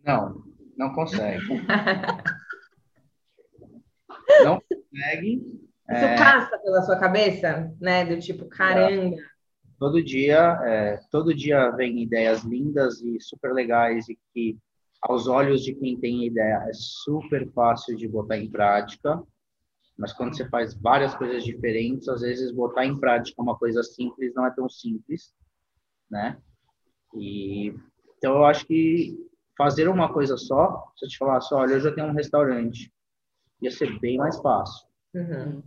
Não, não consegue. não consegue. Isso é... passa pela sua cabeça, né? Do tipo, caramba. Todo dia, é, todo dia vem ideias lindas e super legais e que aos olhos de quem tem ideia, é super fácil de botar em prática, mas quando você faz várias coisas diferentes, às vezes botar em prática uma coisa simples não é tão simples, né? E então eu acho que fazer uma coisa só, se eu te falar só, olha, eu já tenho um restaurante, ia ser bem mais fácil. Uhum.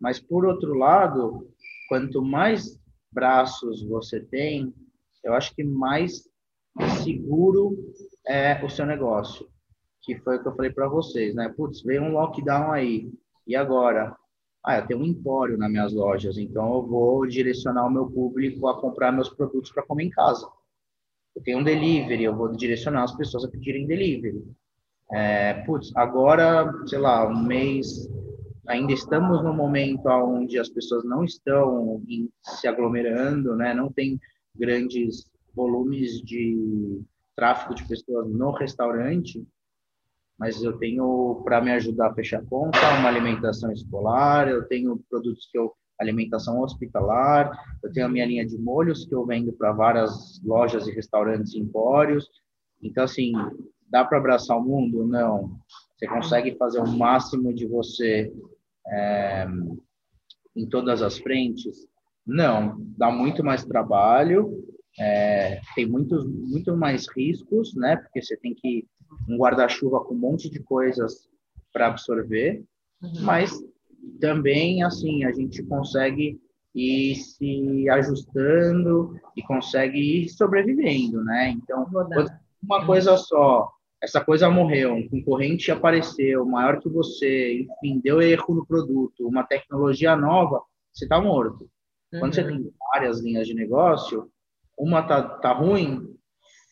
Mas por outro lado, quanto mais braços você tem, eu acho que mais seguro é o seu negócio. Que foi o que eu falei para vocês, né? Putz, veio um lockdown aí. E agora? Ah, eu tenho um empório nas minhas lojas, então eu vou direcionar o meu público a comprar meus produtos para comer em casa. Eu tenho um delivery, eu vou direcionar as pessoas a pedirem delivery. É, putz, agora, sei lá, um mês, ainda estamos no momento onde as pessoas não estão se aglomerando, né? Não tem grandes volumes de tráfego de pessoas no restaurante, mas eu tenho para me ajudar a fechar conta uma alimentação escolar, eu tenho produtos que eu alimentação hospitalar, eu tenho a minha linha de molhos que eu vendo para várias lojas e restaurantes e empórios. Então assim, dá para abraçar o mundo? Não. Você consegue fazer o máximo de você é, em todas as frentes? Não. Dá muito mais trabalho, é, tem muitos, muito mais riscos, né? Porque você tem que um guarda-chuva com um monte de coisas para absorver, uhum. mas também assim a gente consegue ir se ajustando e consegue ir sobrevivendo, né? Então, uma coisa só, essa coisa morreu, um concorrente apareceu, maior que você, enfim, deu erro no produto, uma tecnologia nova, você está morto. Quando uhum. você tem várias linhas de negócio, uma tá, tá ruim,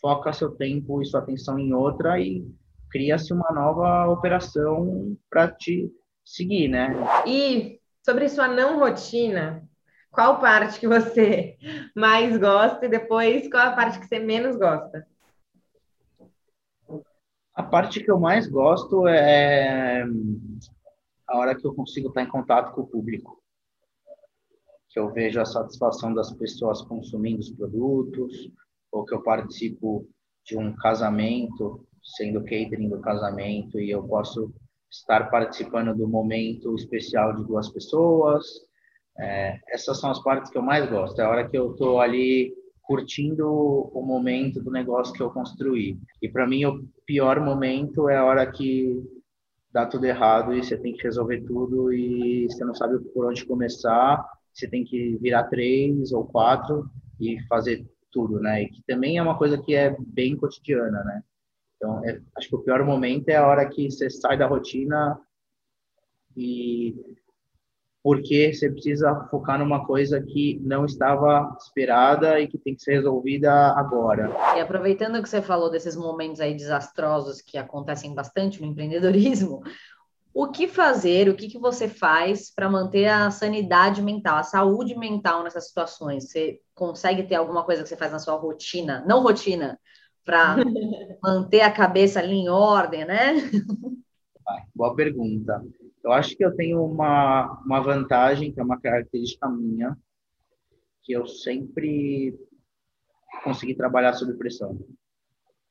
foca seu tempo e sua atenção em outra e cria-se uma nova operação para te seguir, né? E sobre sua não rotina, qual parte que você mais gosta e depois qual a parte que você menos gosta? A parte que eu mais gosto é a hora que eu consigo estar em contato com o público que eu vejo a satisfação das pessoas consumindo os produtos, ou que eu participo de um casamento, sendo catering do casamento, e eu posso estar participando do momento especial de duas pessoas. É, essas são as partes que eu mais gosto. É a hora que eu estou ali curtindo o momento do negócio que eu construí. E para mim o pior momento é a hora que dá tudo errado e você tem que resolver tudo e você não sabe por onde começar você tem que virar três ou quatro e fazer tudo, né? E que também é uma coisa que é bem cotidiana, né? Então, é, acho que o pior momento é a hora que você sai da rotina e porque você precisa focar numa coisa que não estava esperada e que tem que ser resolvida agora. E aproveitando que você falou desses momentos aí desastrosos que acontecem bastante no empreendedorismo, o que fazer, o que, que você faz para manter a sanidade mental, a saúde mental nessas situações? Você consegue ter alguma coisa que você faz na sua rotina, não rotina, para manter a cabeça ali em ordem, né? Boa pergunta. Eu acho que eu tenho uma, uma vantagem, que é uma característica minha, que eu sempre consegui trabalhar sob pressão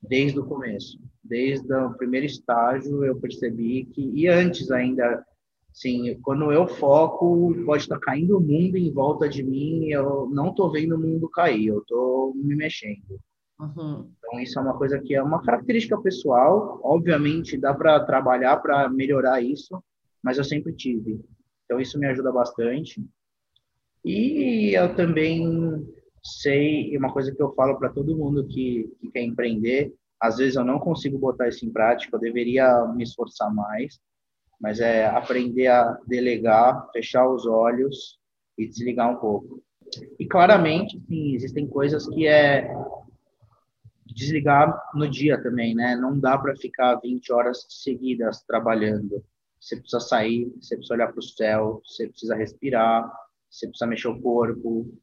desde o começo. Desde o primeiro estágio eu percebi que, e antes ainda, assim, quando eu foco, pode estar caindo o mundo em volta de mim, eu não estou vendo o mundo cair, eu estou me mexendo. Uhum. Então, isso é uma coisa que é uma característica pessoal, obviamente dá para trabalhar para melhorar isso, mas eu sempre tive. Então, isso me ajuda bastante. E eu também sei, uma coisa que eu falo para todo mundo que, que quer empreender, às vezes eu não consigo botar isso em prática, eu deveria me esforçar mais, mas é aprender a delegar, fechar os olhos e desligar um pouco. E claramente, sim, existem coisas que é desligar no dia também, né? Não dá para ficar 20 horas seguidas trabalhando. Você precisa sair, você precisa olhar para o céu, você precisa respirar, você precisa mexer o corpo,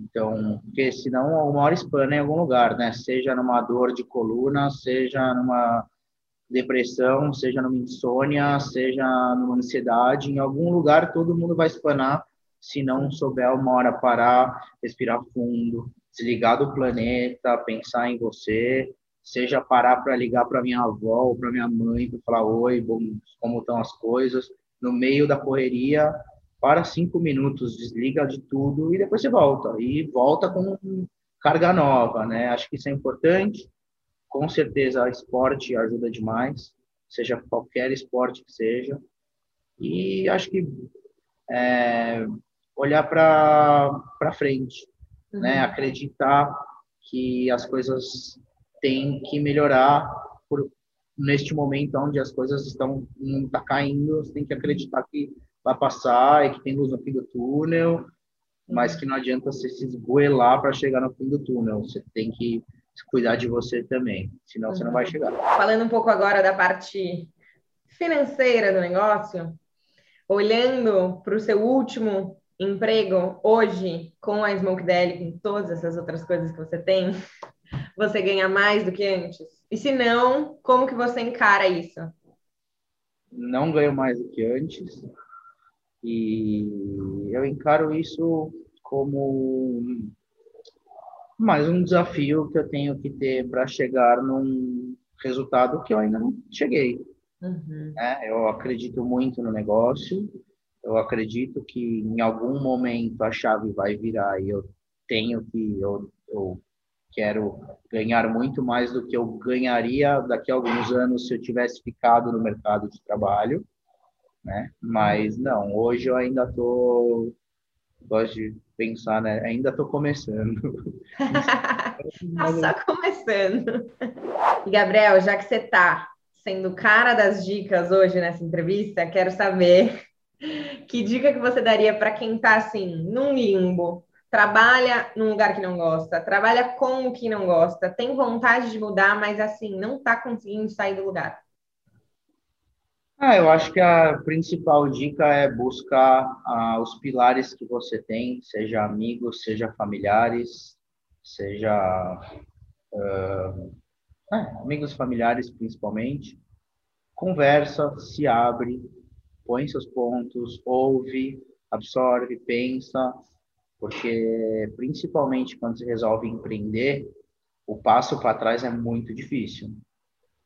então, porque senão uma hora espana em algum lugar, né? Seja numa dor de coluna, seja numa depressão, seja numa insônia, seja numa ansiedade, em algum lugar todo mundo vai espanar se não souber uma hora parar, respirar fundo, desligar do planeta, pensar em você, seja parar para ligar para minha avó ou para minha mãe para falar oi, bom, como estão as coisas, no meio da correria, para cinco minutos, desliga de tudo e depois você volta e volta com carga nova, né? Acho que isso é importante. Com certeza, esporte ajuda demais, seja qualquer esporte que seja. E acho que é, olhar para frente, né? uhum. né? Acreditar que as coisas têm que melhorar por, neste momento onde as coisas estão não tá caindo, você tem que acreditar que vai passar e que tem luz no fim do túnel, mas que não adianta você se esgoelar para chegar no fim do túnel. Você tem que cuidar de você também, senão uhum. você não vai uhum. chegar. Falando um pouco agora da parte financeira do negócio, olhando para o seu último emprego hoje com a Smoke Deli, com todas essas outras coisas que você tem, você ganha mais do que antes? E se não, como que você encara isso? Não ganho mais do que antes. E eu encaro isso como mais um desafio que eu tenho que ter para chegar num resultado que eu ainda não cheguei. Uhum. É, eu acredito muito no negócio, eu acredito que em algum momento a chave vai virar e eu tenho que, eu, eu quero ganhar muito mais do que eu ganharia daqui a alguns anos se eu tivesse ficado no mercado de trabalho né? Mas não, hoje eu ainda tô gosto de pensar, né? Ainda tô começando. tá só começando. E Gabriel, já que você tá sendo cara das dicas hoje nessa entrevista, quero saber que dica que você daria para quem tá assim, num limbo, trabalha num lugar que não gosta, trabalha com o que não gosta, tem vontade de mudar, mas assim, não tá conseguindo sair do lugar. Ah, eu acho que a principal dica é buscar ah, os pilares que você tem, seja amigos, seja familiares, seja uh, é, amigos familiares principalmente. Conversa, se abre, põe seus pontos, ouve, absorve, pensa, porque principalmente quando você resolve empreender, o passo para trás é muito difícil.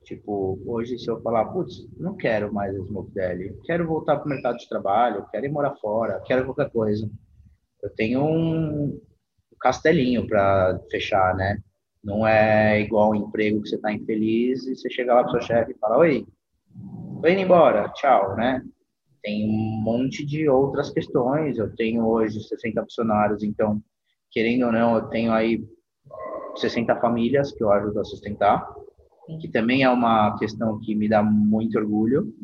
Tipo, hoje se eu falar, putz, não quero mais a Smoke Deli, quero voltar para o mercado de trabalho, quero ir morar fora, quero qualquer coisa. Eu tenho um castelinho para fechar, né? Não é igual um emprego que você está infeliz e você chega lá para o seu chefe e fala, oi, tô indo embora, tchau, né? Tem um monte de outras questões. Eu tenho hoje 60 funcionários, então, querendo ou não, eu tenho aí 60 famílias que eu ajudo a sustentar que também é uma questão que me dá muito orgulho,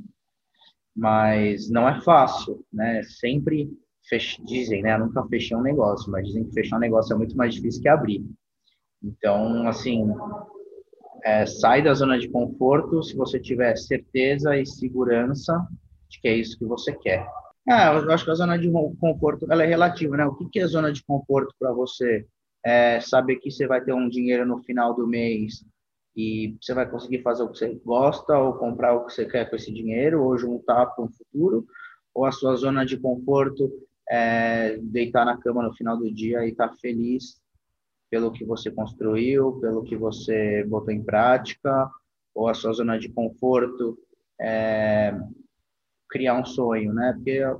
mas não é fácil, né? Sempre fech... dizem, né? Eu nunca fechei um negócio, mas dizem que fechar um negócio é muito mais difícil que abrir. Então, assim, é, sai da zona de conforto se você tiver certeza e segurança de que é isso que você quer. É, eu acho que a zona de conforto ela é relativa, né? O que é zona de conforto para você? É saber que você vai ter um dinheiro no final do mês e você vai conseguir fazer o que você gosta ou comprar o que você quer com esse dinheiro ou juntar para um futuro ou a sua zona de conforto é deitar na cama no final do dia e estar tá feliz pelo que você construiu, pelo que você botou em prática ou a sua zona de conforto é criar um sonho, né? Porque a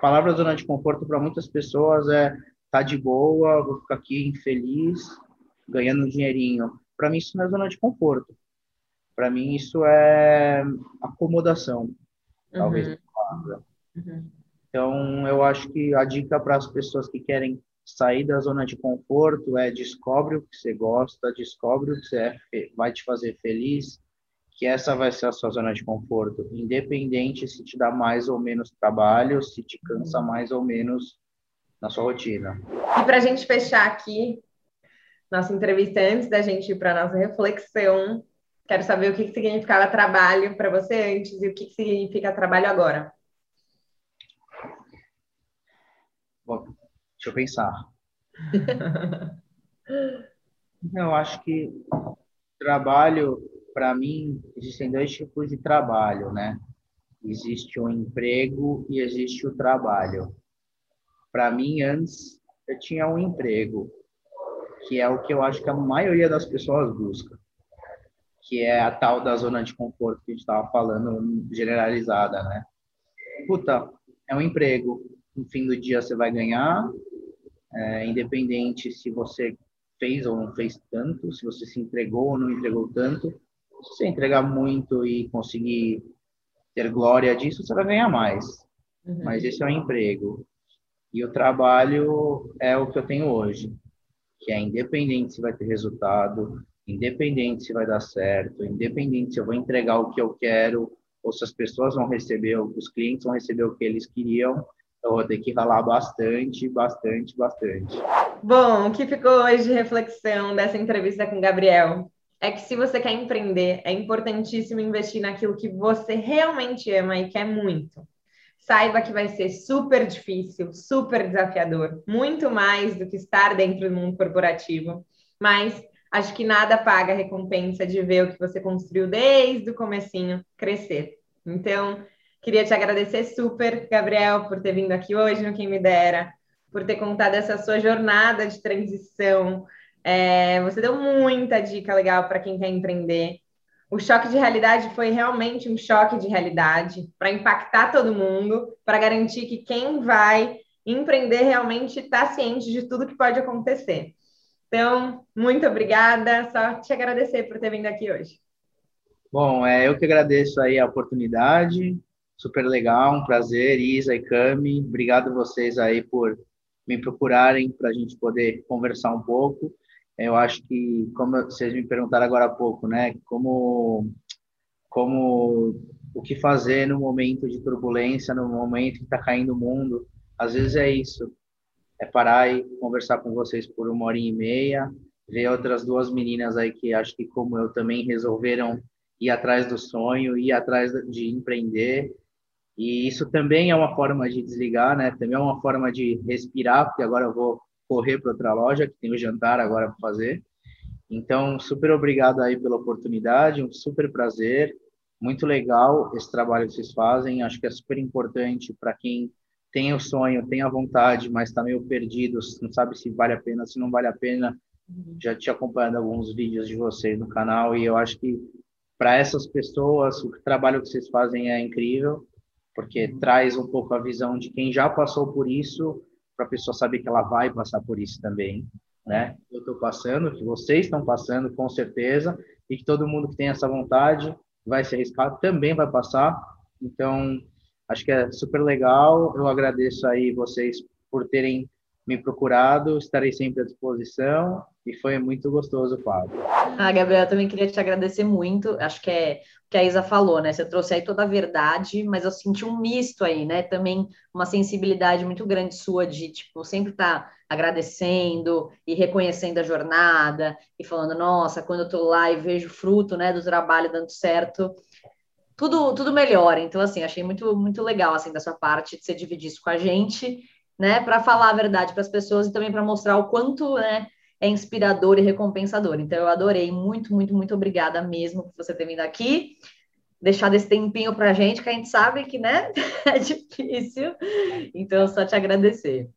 palavra zona de conforto para muitas pessoas é tá de boa, vou ficar aqui infeliz, ganhando um dinheirinho para mim, isso não é zona de conforto. Para mim, isso é acomodação, talvez. Uhum. Uhum. Então, eu acho que a dica para as pessoas que querem sair da zona de conforto é descobre o que você gosta, descobre o que você é, vai te fazer feliz, que essa vai ser a sua zona de conforto, independente se te dá mais ou menos trabalho, se te cansa mais ou menos na sua rotina. E para a gente fechar aqui, nossa entrevista antes da gente ir para a nossa reflexão. Quero saber o que, que significava trabalho para você antes e o que, que significa trabalho agora. Bom, deixa eu pensar. eu acho que trabalho, para mim, existem dois tipos de trabalho, né? Existe o emprego e existe o trabalho. Para mim, antes, eu tinha um emprego que é o que eu acho que a maioria das pessoas busca. que é a tal da zona de conforto que a gente estava falando, generalizada, né? Puta, é um emprego. No fim do dia você vai ganhar, é, independente se você fez ou não fez tanto, se você se entregou ou não entregou tanto. Se você entregar muito e conseguir ter glória disso, você vai ganhar mais. Uhum. Mas esse é o emprego. E o trabalho é o que eu tenho hoje, que é independente se vai ter resultado, independente se vai dar certo, independente se eu vou entregar o que eu quero ou se as pessoas vão receber, os clientes vão receber o que eles queriam, eu vou ter que ralar bastante, bastante, bastante. Bom, o que ficou hoje de reflexão dessa entrevista com o Gabriel é que se você quer empreender, é importantíssimo investir naquilo que você realmente ama e quer muito. Saiba que vai ser super difícil, super desafiador, muito mais do que estar dentro do mundo corporativo, mas acho que nada paga a recompensa de ver o que você construiu desde o comecinho crescer. Então, queria te agradecer super, Gabriel, por ter vindo aqui hoje no Quem Me Dera, por ter contado essa sua jornada de transição. É, você deu muita dica legal para quem quer empreender. O choque de realidade foi realmente um choque de realidade para impactar todo mundo, para garantir que quem vai empreender realmente está ciente de tudo que pode acontecer. Então, muito obrigada. Só te agradecer por ter vindo aqui hoje. Bom, é, eu que agradeço aí a oportunidade. Super legal, um prazer, Isa e Cami. Obrigado vocês aí por me procurarem para a gente poder conversar um pouco. Eu acho que, como vocês me perguntaram agora há pouco, né, como, como o que fazer no momento de turbulência, no momento que está caindo o mundo, às vezes é isso, é parar e conversar com vocês por uma hora e meia, ver outras duas meninas aí que acho que como eu também resolveram ir atrás do sonho, ir atrás de empreender, e isso também é uma forma de desligar, né? Também é uma forma de respirar, porque agora eu vou correr para outra loja, que tem o jantar agora para fazer. Então, super obrigado aí pela oportunidade, um super prazer, muito legal esse trabalho que vocês fazem, acho que é super importante para quem tem o sonho, tem a vontade, mas está meio perdido, não sabe se vale a pena, se não vale a pena. Já tinha acompanhado alguns vídeos de vocês no canal e eu acho que para essas pessoas o trabalho que vocês fazem é incrível, porque traz um pouco a visão de quem já passou por isso para a pessoa saber que ela vai passar por isso também, né? Eu estou passando, que vocês estão passando, com certeza, e que todo mundo que tem essa vontade vai se arriscar também vai passar. Então, acho que é super legal. Eu agradeço aí vocês por terem me procurado, estarei sempre à disposição e foi muito gostoso o papo. Ah, Gabriel, também queria te agradecer muito. Acho que é que a Isa falou, né? Você trouxe aí toda a verdade, mas eu senti um misto aí, né? Também uma sensibilidade muito grande sua de, tipo, sempre estar tá agradecendo e reconhecendo a jornada e falando, nossa, quando eu tô lá e vejo fruto, né, do trabalho dando certo, tudo, tudo melhora. Então, assim, achei muito, muito legal, assim, da sua parte, de você dividir isso com a gente né, para falar a verdade para as pessoas e também para mostrar o quanto né, é inspirador e recompensador. Então, eu adorei, muito, muito, muito obrigada mesmo por você ter vindo aqui, deixado esse tempinho para a gente, que a gente sabe que né, é difícil. Então, só te agradecer.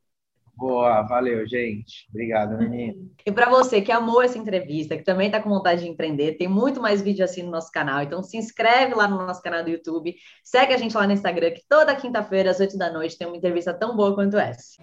Boa, valeu, gente. Obrigado, menino. E para você que amou essa entrevista, que também está com vontade de empreender, tem muito mais vídeo assim no nosso canal. Então se inscreve lá no nosso canal do YouTube, segue a gente lá no Instagram, que toda quinta-feira, às 8 da noite, tem uma entrevista tão boa quanto essa.